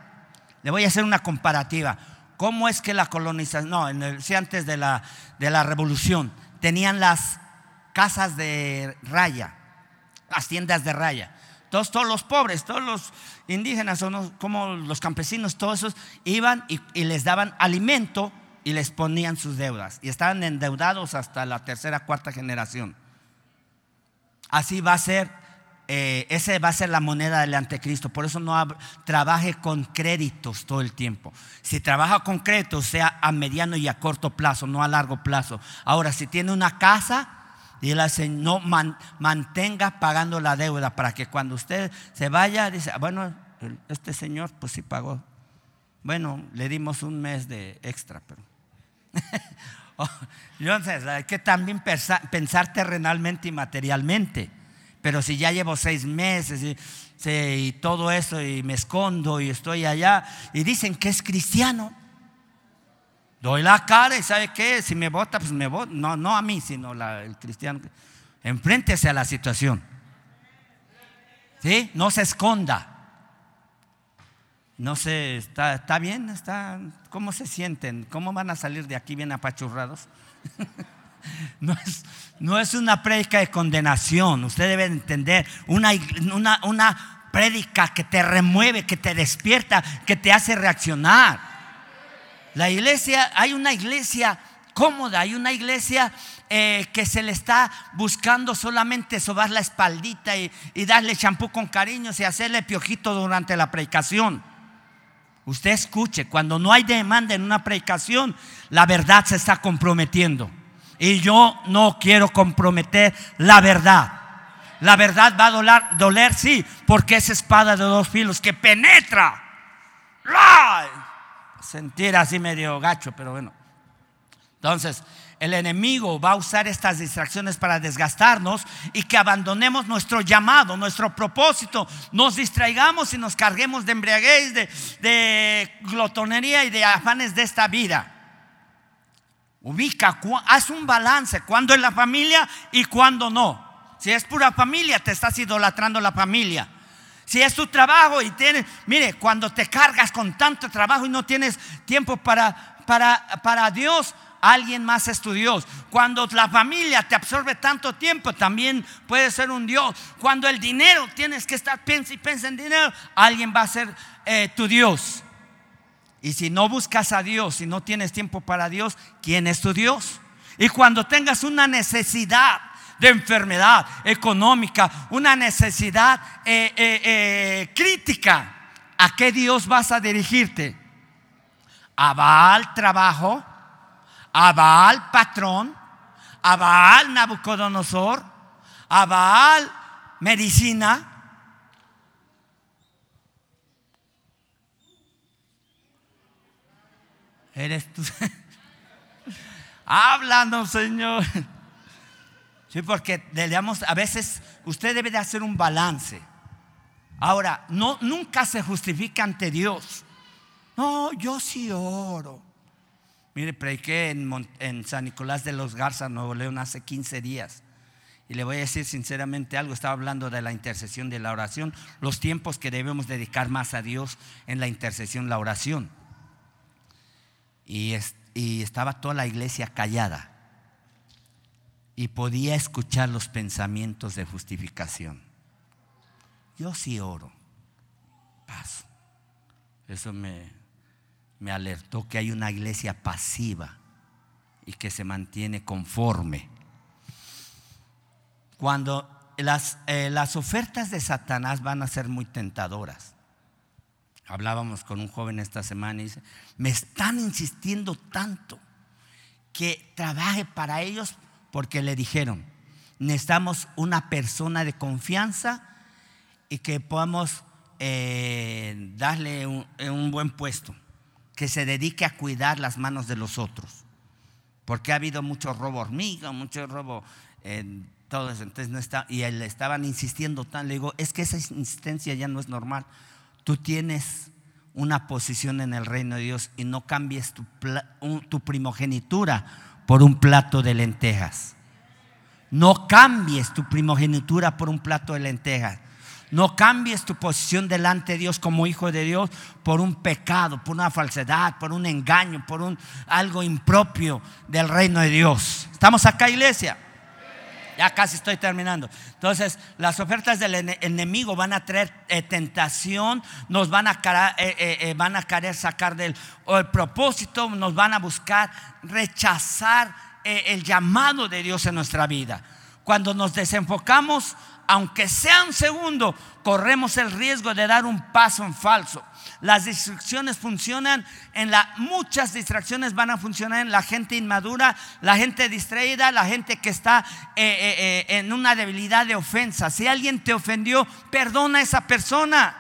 Le voy a hacer una comparativa. ¿Cómo es que la colonización, no, en el, antes de la, de la revolución, tenían las casas de raya, las tiendas de raya? Todos, todos los pobres, todos los indígenas, como los campesinos, todos esos iban y, les daban alimento y les ponían sus deudas. Y estaban endeudados hasta la tercera, cuarta generación. Así va a ser, eh, esa va a ser la moneda del anticristo. Por eso no trabaje con créditos todo el tiempo. Si trabaja con créditos, sea a mediano y a corto plazo, no a largo plazo. Ahora, si tiene una casa, y hace, no mantenga pagando la deuda para que cuando usted se vaya, dice, ah, bueno, este señor pues sí pagó. Bueno, le dimos un mes de extra, pero... Entonces, hay que también pensar, terrenalmente y materialmente. Pero si ya llevo seis meses y todo eso y me escondo y estoy allá y dicen que es cristiano, Doy la cara y ¿sabe qué? Si me vota, pues me vota. No, no a mí, sino el cristiano. Enfréntese a la situación. ¿Sí? No se esconda. No sé, ¿está, está bien? ¿Está, ¿Cómo se sienten? ¿Cómo van a salir de aquí bien apachurrados? No es, no es una prédica de condenación. Usted debe entender una, una, una prédica que te remueve, que te despierta, que te hace reaccionar. La iglesia, hay una iglesia cómoda, hay una iglesia eh, que se le está buscando solamente sobar la espaldita y, darle champú con cariño y hacerle piojito durante la predicación. Usted escuche, cuando no hay demanda en una predicación, la verdad se está comprometiendo. Y yo no quiero comprometer la verdad. La verdad va a doler, doler sí, porque es espada de dos filos que penetra. Sentir así medio gacho, pero bueno. Entonces, el enemigo va a usar estas distracciones para desgastarnos y que abandonemos nuestro llamado, nuestro propósito, nos distraigamos y nos carguemos de embriaguez, de, de glotonería y de afanes de esta vida. Ubica, haz un balance, cuando es la familia y cuando no. Si es pura familia, te estás idolatrando la familia. Si es tu trabajo y tienes, mire, cuando te cargas con tanto trabajo y no tienes tiempo para, para, para Dios, alguien más es tu Dios. Cuando la familia te absorbe tanto tiempo, también puede ser un Dios. Cuando el dinero tienes que estar, piensa y piensa en dinero, alguien va a ser eh, tu Dios. Y si no buscas a Dios, si no tienes tiempo para Dios, ¿quién es tu Dios? Y cuando tengas una necesidad de enfermedad económica, una necesidad eh, eh, eh, crítica, ¿a qué Dios vas a dirigirte? ¿A Baal trabajo? ¿A Baal patrón? ¿A Baal Nabucodonosor? ¿A Baal medicina? Eres tú. Háblanos, Señor. Sí, porque debemos, a veces usted debe de hacer un balance. Ahora, no, nunca se justifica ante Dios. No, yo sí oro. Mire, prediqué en, San Nicolás de los Garza, Nuevo León, hace 15 días. Y le voy a decir sinceramente algo, estaba hablando de la intercesión, de la oración, los tiempos que debemos dedicar más a Dios en la intercesión, la oración y, y estaba toda la iglesia callada y podía escuchar los pensamientos de justificación. Yo sí oro, paso. Eso me, me alertó que hay una iglesia pasiva y que se mantiene conforme. Cuando las, eh, las ofertas de Satanás van a ser muy tentadoras. Hablábamos con un joven esta semana y dice, me están insistiendo tanto que trabaje para ellos porque le dijeron, necesitamos una persona de confianza y que podamos eh, darle un, buen puesto, que se dedique a cuidar las manos de los otros. Porque ha habido mucho robo hormiga, mucho robo, en todo eso. Entonces no está, y le estaban insistiendo tan, le digo, es que esa insistencia ya no es normal tú tienes una posición en el reino de Dios y no cambies tu, primogenitura por un plato de lentejas. No cambies tu primogenitura por un plato de lentejas. No cambies tu posición delante de Dios como hijo de Dios por un pecado, por una falsedad, por un engaño, por un algo impropio del reino de Dios. ¿Estamos acá, iglesia? Ya casi estoy terminando. Entonces, las ofertas del enemigo van a traer eh, tentación, nos van a, eh, eh, van a querer sacar del el propósito, nos van a buscar rechazar el llamado de Dios en nuestra vida. Cuando nos desenfocamos, aunque sea un segundo, corremos el riesgo de dar un paso en falso. Las distracciones funcionan en la, muchas distracciones van a funcionar en la gente inmadura, la gente distraída, la gente que está eh, eh, eh, en una debilidad de ofensa. Si alguien te ofendió, perdona a esa persona.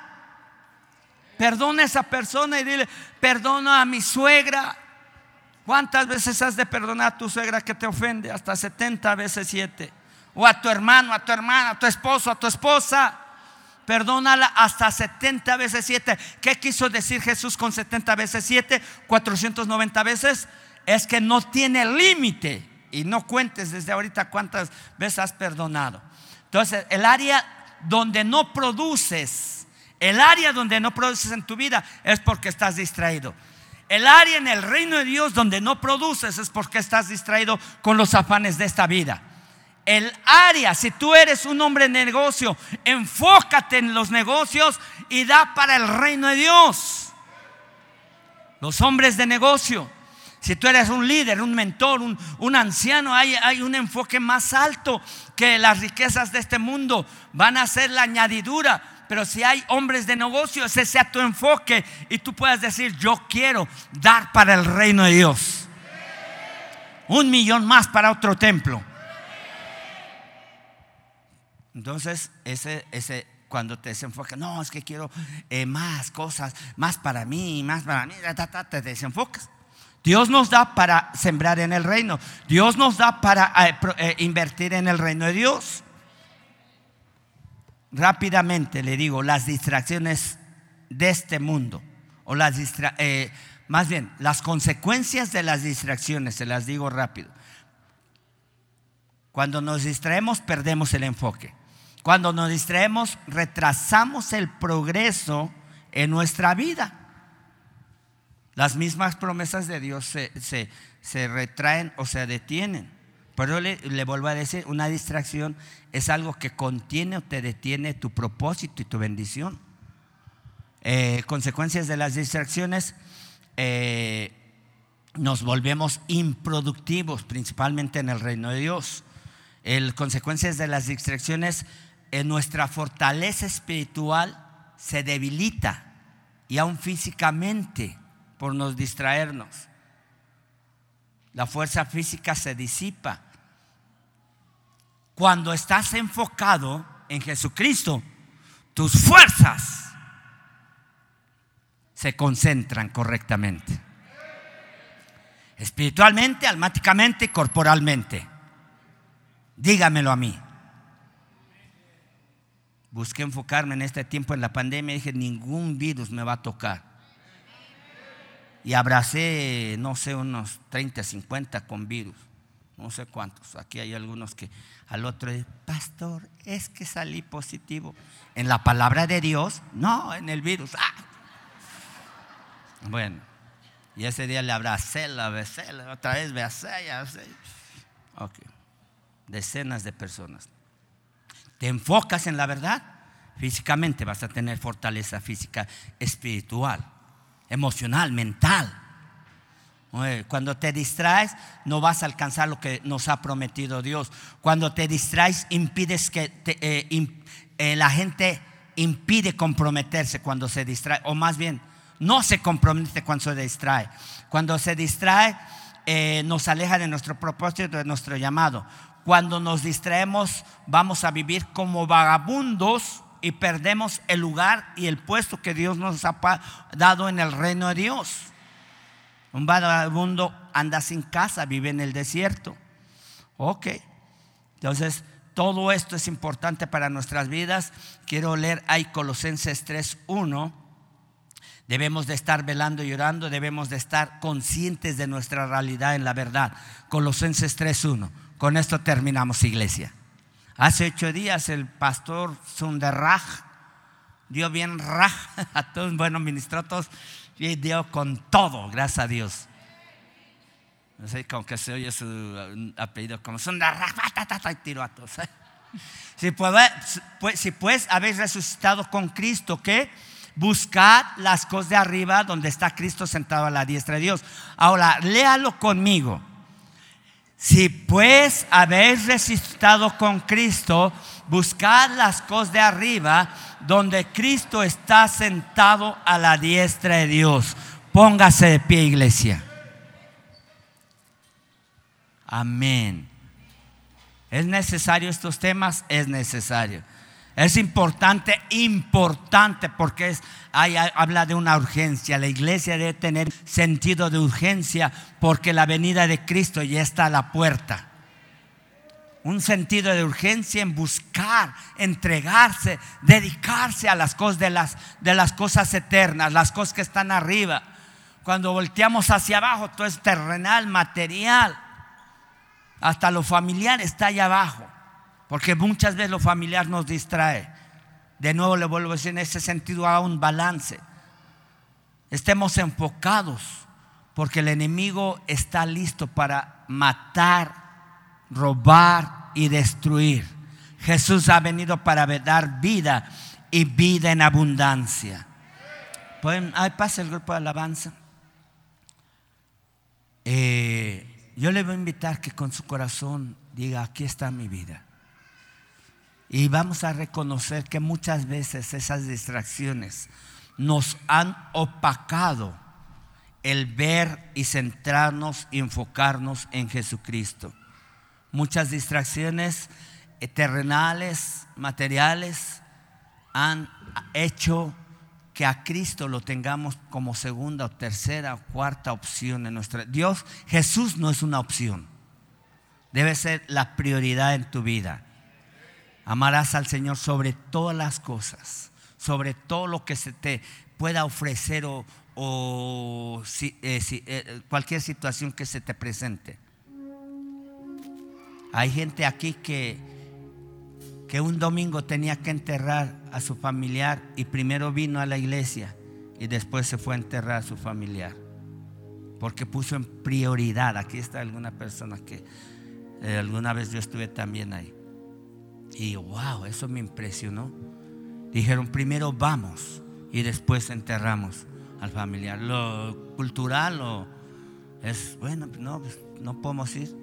Perdona a esa persona y dile, perdona a mi suegra. ¿Cuántas veces has de perdonar a tu suegra que te ofende? Hasta 70 veces 7. O a tu hermano, a tu hermana, a tu esposo, a tu esposa. Perdónala hasta 70 veces 7. ¿Qué quiso decir Jesús con 70 veces 7? 490 veces. Es que no tiene límite. Y no cuentes desde ahorita cuántas veces has perdonado. Entonces, el área donde no produces El área donde no produces en tu vida es porque estás distraído. El área en el reino de Dios donde no produces es porque estás distraído con los afanes de esta vida. El área, si tú eres un hombre de negocio, enfócate en los negocios y da para el reino de Dios. Los hombres de negocio, si tú eres un líder, un mentor, un, anciano, hay, hay, un enfoque más alto que las riquezas de este mundo. Van a ser la añadidura. Pero si hay hombres de negocio, ese sea tu enfoque y tú puedas decir, yo quiero dar para el reino de Dios. Un millón más para otro templo. Entonces, ese, ese, cuando te desenfocas, no, es que quiero eh, más cosas, más para mí, más para mí, te desenfocas. Dios nos da para sembrar en el reino. Dios nos da para eh, eh, invertir en el reino de Dios. Rápidamente le digo, las distracciones de este mundo, o las más bien, las consecuencias de las distracciones, se las digo rápido. Cuando nos distraemos, perdemos el enfoque. Cuando nos distraemos, retrasamos el progreso en nuestra vida. Las mismas promesas de Dios se, retraen o se detienen. Pero le, le vuelvo a decir, una distracción es algo que contiene o te detiene tu propósito y tu bendición. Eh, consecuencias de las distracciones, eh, nos volvemos improductivos, principalmente en el reino de Dios. El, consecuencias de las distracciones en nuestra fortaleza espiritual se debilita y aún físicamente por nos distraernos. La fuerza física se disipa. Cuando estás enfocado en Jesucristo, tus fuerzas se concentran correctamente. Espiritualmente, almáticamente corporalmente. Dígamelo a mí. Busqué enfocarme en este tiempo en la pandemia dije, ningún virus me va a tocar. Y abracé, no sé, unos 30, 50 con virus. No sé cuántos. Aquí hay algunos que al otro día, pastor, es que salí positivo. En la palabra de Dios, no, en el virus. ¡Ah! Bueno, y ese día le abracé, la besé, otra vez besé, ya Ok, decenas de personas te enfocas en la verdad, físicamente vas a tener fortaleza física, espiritual, emocional, mental. Cuando te distraes, no vas a alcanzar lo que nos ha prometido Dios. Cuando te distraes, impides que eh, eh, la gente impide comprometerse cuando se distrae, o más bien, no se compromete cuando se distrae. Cuando se distrae, eh, nos aleja de nuestro propósito, de nuestro llamado. Cuando nos distraemos, vamos a vivir como vagabundos y perdemos el lugar y el puesto que Dios nos ha dado en el reino de Dios. Un vagabundo anda sin casa, vive en el desierto. Ok. Entonces, todo esto es importante para nuestras vidas. Quiero leer ahí Colosenses 3.1. Debemos de estar velando y orando, debemos de estar conscientes de nuestra realidad en la verdad. Colosenses 3.1. Con esto terminamos, iglesia. Hace ocho días el pastor Sunderraj dio bien raj a todos, bueno, ministró a todos y dio con todo, gracias a Dios. No sé, como que se oye su apellido como Sunderraj, y tiró a todos. Si, pues, si pues habéis resucitado con Cristo, ¿qué? Buscad las cosas de arriba donde está Cristo sentado a la diestra de Dios. Ahora, léalo conmigo. Si pues habéis resucitado con Cristo, buscad las cosas de arriba, donde Cristo está sentado a la diestra de Dios. Póngase de pie, iglesia. Amén. ¿Es necesario estos temas? Es necesario. Es importante, importante, porque es, habla de una urgencia. La iglesia debe tener sentido de urgencia porque la venida de Cristo ya está a la puerta. Un sentido de urgencia en buscar, entregarse, dedicarse a las cosas de las, de las cosas eternas, las cosas que están arriba. Cuando volteamos hacia abajo, todo es terrenal, material. Hasta lo familiar está allá abajo. Porque muchas veces lo familiar nos distrae. de nuevo le vuelvo a decir, en ese sentido a un balance. Estemos enfocados porque el enemigo está listo para matar, robar y destruir. Jesús ha venido para dar vida y vida en abundancia. ¿Pueden, ay, pasa el grupo de alabanza. Eh, yo le voy a invitar que con su corazón diga, aquí está mi vida. Y vamos a reconocer que muchas veces esas distracciones nos han opacado el ver y centrarnos y enfocarnos en Jesucristo. Muchas distracciones terrenales, materiales, han hecho que a Cristo lo tengamos como segunda tercera o cuarta opción en nuestra Dios, Jesús no es una opción. Debe ser la prioridad en tu vida. Amarás al Señor sobre todas las cosas, sobre todo lo que se te pueda ofrecer o, eh, eh, cualquier situación que se te presente. Hay gente aquí que, que un domingo tenía que enterrar a su familiar y primero vino a la iglesia y después se fue a enterrar a su familiar. Porque puso en prioridad. Aquí está alguna persona que eh, alguna vez yo estuve también ahí. Y wow, eso me impresionó. Dijeron, primero vamos y después enterramos al familiar. Lo cultural o es, bueno, no, pues, no podemos ir.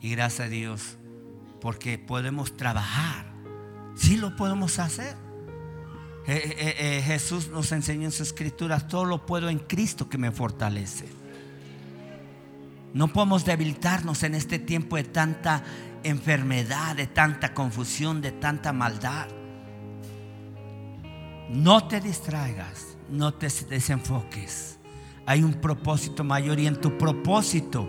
Y gracias a Dios, porque podemos trabajar. Sí lo podemos hacer. Eh, eh, eh, Jesús nos enseñó en sus escrituras, todo lo puedo en Cristo que me fortalece. No podemos debilitarnos en este tiempo de tanta enfermedad, de tanta confusión, de tanta maldad. No te distraigas, no te desenfoques. Hay un propósito mayor y en tu propósito,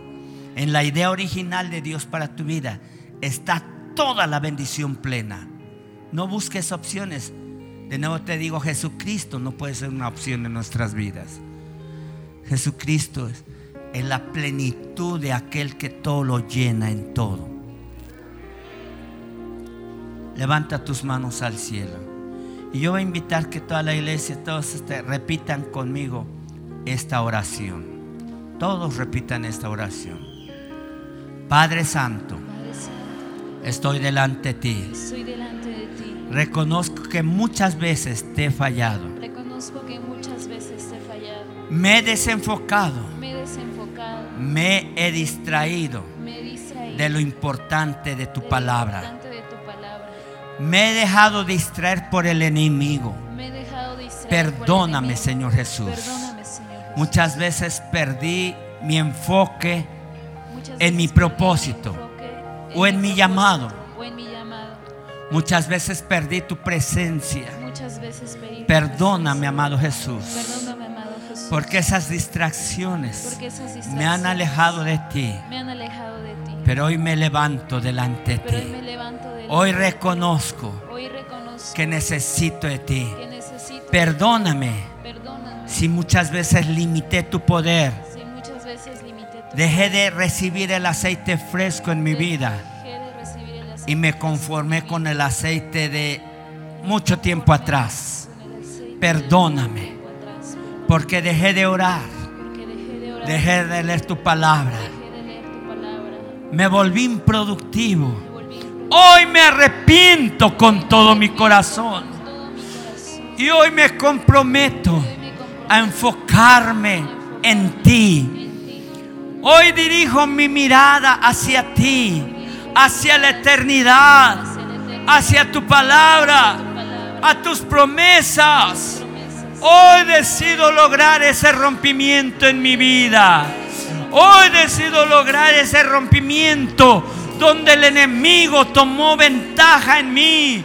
en la idea original de Dios para tu vida, está toda la bendición plena. No busques opciones. De nuevo te digo, Jesucristo no puede ser una opción en nuestras vidas. Jesucristo es la plenitud de aquel que todo lo llena en todo. Levanta tus manos al cielo. Y yo voy a invitar que toda la iglesia, todos este, repitan conmigo esta oración. Todos repitan esta oración. Padre Santo, estoy delante de ti. Reconozco que muchas veces te he fallado. Reconozco que muchas veces te he fallado. Me he desenfocado. Me he desenfocado. Me he distraído, Me he distraído de lo importante de tu de palabra. Me he dejado distraer por el enemigo. Me he dejado Perdóname, enemigo. Señor Jesús. Perdóname, Señor Jesús. Muchas veces perdí mi enfoque en mi propósito, o en mi propósito, llamado. O en mi llamado. Muchas veces perdí tu presencia. Muchas veces Perdóname, amado Jesús, Perdóname, amado Jesús. porque esas distracciones Porque esas me han alejado de ti. me han alejado de ti. Pero hoy me levanto delante de Pero ti. Hoy reconozco Hoy reconozco que necesito de ti. necesito. Perdóname Perdóname. si muchas veces limité tu poder. Si muchas veces limité tu Dejé de recibir el aceite fresco en mi vida y me conformé con el aceite de mucho tiempo atrás. Perdóname porque dejé de orar, dejé de leer tu palabra, me volví improductivo. Hoy me arrepiento con todo mi corazón y hoy me comprometo a enfocarme en ti. Hoy dirijo mi mirada hacia ti, hacia la eternidad, Hacia tu palabra, a tus promesas. Hoy decido lograr ese rompimiento en mi vida. Hoy decido lograr ese rompimiento donde el enemigo tomó ventaja en mí,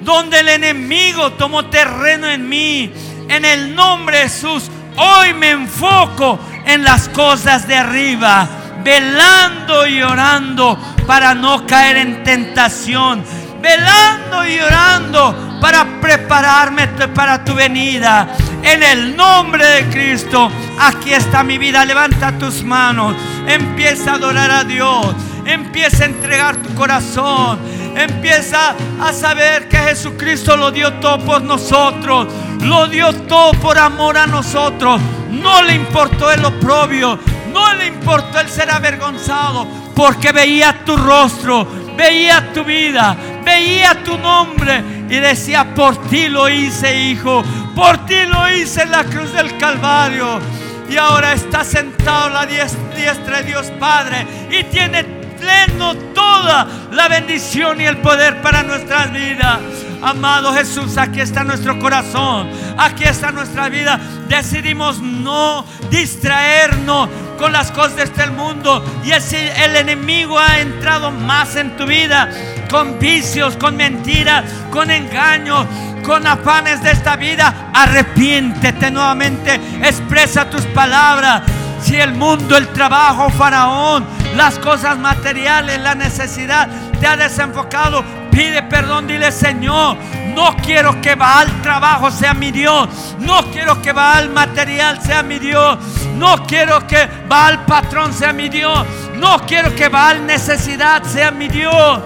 donde el enemigo tomó terreno en mí. En el nombre de Jesús, hoy me enfoco en las cosas de arriba, velando y orando para no caer en tentación, velando y orando para prepararme para tu venida. En el nombre de Cristo, aquí está mi vida. Levanta tus manos, empieza a adorar a Dios, empieza a entregar tu corazón. Empieza a saber que Jesucristo lo dio todo por nosotros. Lo dio todo por amor a nosotros. No le importó el oprobio. No le importó el ser avergonzado. Porque veía tu rostro. Veía tu vida. Veía tu nombre. Y decía, por ti lo hice, hijo. Por ti lo hice en la cruz del Calvario. Y ahora está sentado a la diestra de Dios Padre. Y tiene pleno toda la bendición y el poder para nuestras vidas. Amado Jesús, aquí está nuestro corazón, aquí está nuestra vida. Decidimos no distraernos con las cosas de este mundo. Y si el enemigo ha entrado más en tu vida, con vicios, con mentiras, con engaños, con afanes de esta vida, arrepiéntete nuevamente, expresa tus palabras. Si el mundo, el trabajo, Faraón, las cosas materiales, la necesidad te ha desenfocado, pide perdón, dile Señor, no quiero que Baal trabajo sea mi Dios, no quiero que Baal material sea mi Dios, no quiero que Baal patrón sea mi Dios, no quiero que Baal necesidad sea mi Dios,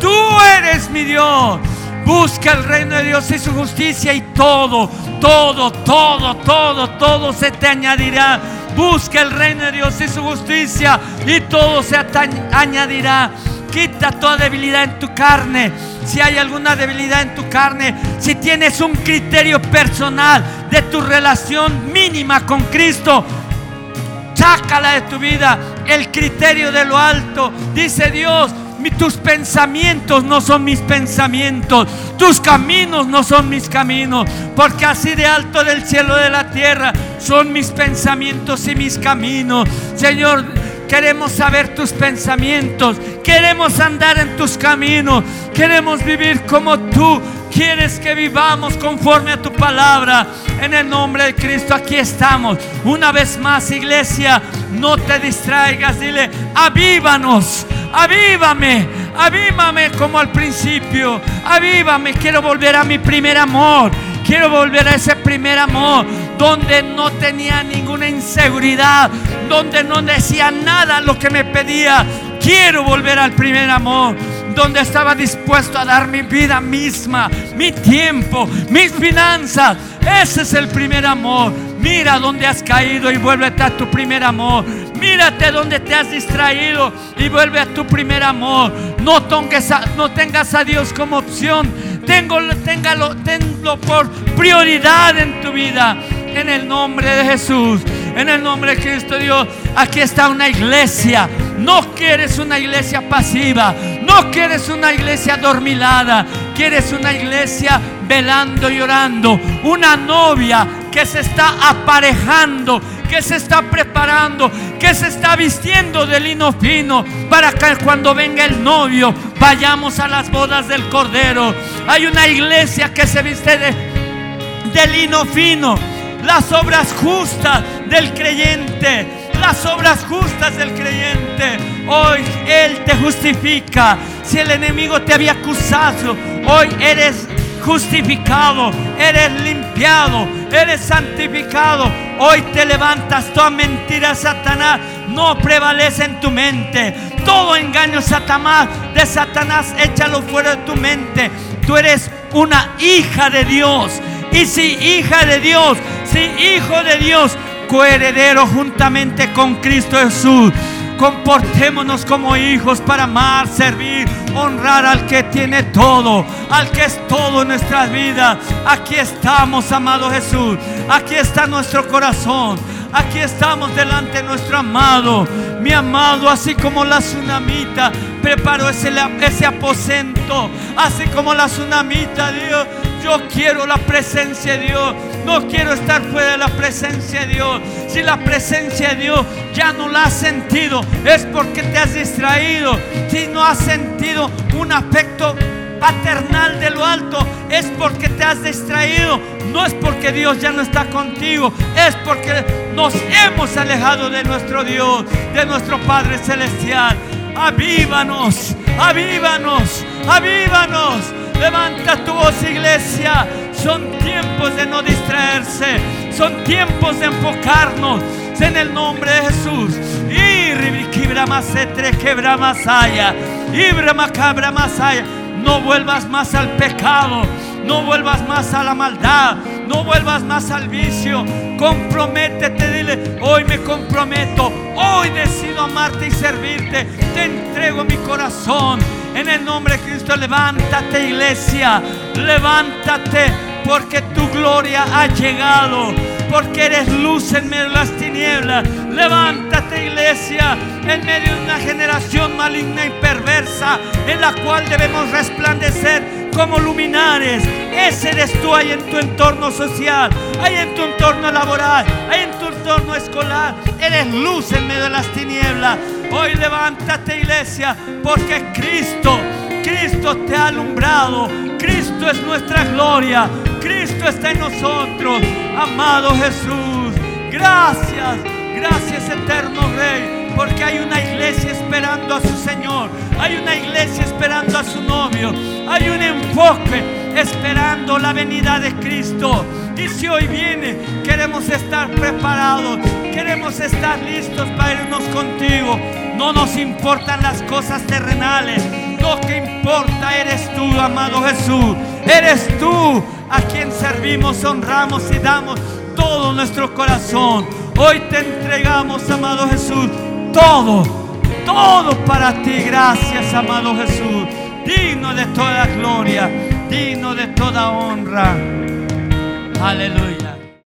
tú eres mi Dios. Busca el reino de Dios y su justicia y todo, todo, todo, todo, todo se te añadirá. Busca el reino de Dios y su justicia y todo se añadirá. Quita toda debilidad en tu carne. Si hay alguna debilidad en tu carne, si tienes un criterio personal de tu relación mínima con Cristo, sácala de tu vida. El criterio de lo alto, dice Dios, tus pensamientos no son mis pensamientos, tus caminos no son mis caminos, porque así de alto del cielo de la tierra son mis pensamientos y mis caminos. Señor, queremos saber tus pensamientos, queremos andar en tus caminos, queremos vivir como tú quieres que vivamos conforme a tu palabra. En el nombre de Cristo aquí estamos. Una vez más, iglesia, no te distraigas, dile, avívanos avívame, avívame como al principio, avívame, quiero volver a mi primer amor, quiero volver a ese primer amor donde no tenía ninguna inseguridad, donde no decía nada lo que me pedía, quiero volver al primer amor donde estaba dispuesto a dar mi vida misma, mi tiempo, mis finanzas. Ese es el primer amor. Mira dónde has caído y vuélvete a tu primer amor. Mírate donde te has distraído y vuelve a tu primer amor. No, no tengas a Dios como opción. Tengo, téngalo, tenlo por prioridad en tu vida. En el nombre de Jesús. En el nombre de Cristo Dios. Aquí está una iglesia. No quieres una iglesia pasiva. No quieres una iglesia dormilada. Quieres una iglesia velando y orando. Una novia que se está aparejando que se está preparando, que se está vistiendo de lino fino para que cuando venga el novio vayamos a las bodas del Cordero. Hay una iglesia que se viste de, de lino fino, las obras justas del creyente. Las obras justas del creyente. Hoy Él te justifica. Si el enemigo te había acusado, hoy eres justificado, eres limpiado, eres santificado. Hoy te levantas, toda mentira, Satanás, no prevalece en tu mente. Todo engaño, Satanás, de Satanás, échalo fuera de tu mente. Tú eres una hija de Dios. Y si hija de Dios, si hijo de Dios, coheredero juntamente con Cristo Jesús. Comportémonos como hijos para amar, servir, honrar al que tiene todo, al que es todo en nuestras vidas. Aquí estamos, amado Jesús. Aquí está nuestro corazón. Aquí estamos delante de nuestro amado. Mi amado, así como la tsunamita preparó ese, ese aposento. Así como la tsunamita, Dios. Yo quiero la presencia de Dios. No quiero estar fuera de la presencia de Dios. Si la presencia de Dios ya no la has sentido, es porque te has distraído. Si no has sentido un afecto paternal de lo alto, es porque te has distraído. No es porque Dios ya no está contigo, es porque nos hemos alejado de nuestro Dios, de nuestro Padre Celestial. Avívanos, avívanos, avívanos. Levanta tu voz, iglesia. Son tiempos de no distraerse. Son tiempos de enfocarnos en el nombre de Jesús. No vuelvas más al pecado. No vuelvas más a la maldad. No vuelvas más al vicio. Comprométete, dile, hoy me comprometo. Hoy decido amarte y servirte. Te entrego mi corazón. En el nombre de Cristo, levántate iglesia. Levántate porque tu gloria ha llegado. Porque eres luz en medio de las tinieblas. Levántate iglesia en medio de una generación maligna y perversa en la cual debemos resplandecer como luminares. Ese eres tú ahí en tu entorno social, ahí en tu entorno laboral, ahí en tu entorno escolar. Eres luz en medio de las tinieblas. Hoy levántate iglesia porque Cristo, Cristo te ha alumbrado. Cristo es nuestra gloria. Cristo está en nosotros. Amado Jesús. Gracias. Gracias eterno Rey, porque hay una iglesia esperando a su Señor, hay una iglesia esperando a su novio, hay un enfoque esperando la venida de Cristo. Y si hoy viene, queremos estar preparados, queremos estar listos para irnos contigo. No nos importan las cosas terrenales, lo que importa eres tú, amado Jesús. Eres tú a quien servimos, honramos y damos todo nuestro corazón. Hoy te entregamos, amado Jesús, todo, todo para ti. Gracias, amado Jesús. Digno de toda gloria, digno de toda honra. Aleluya.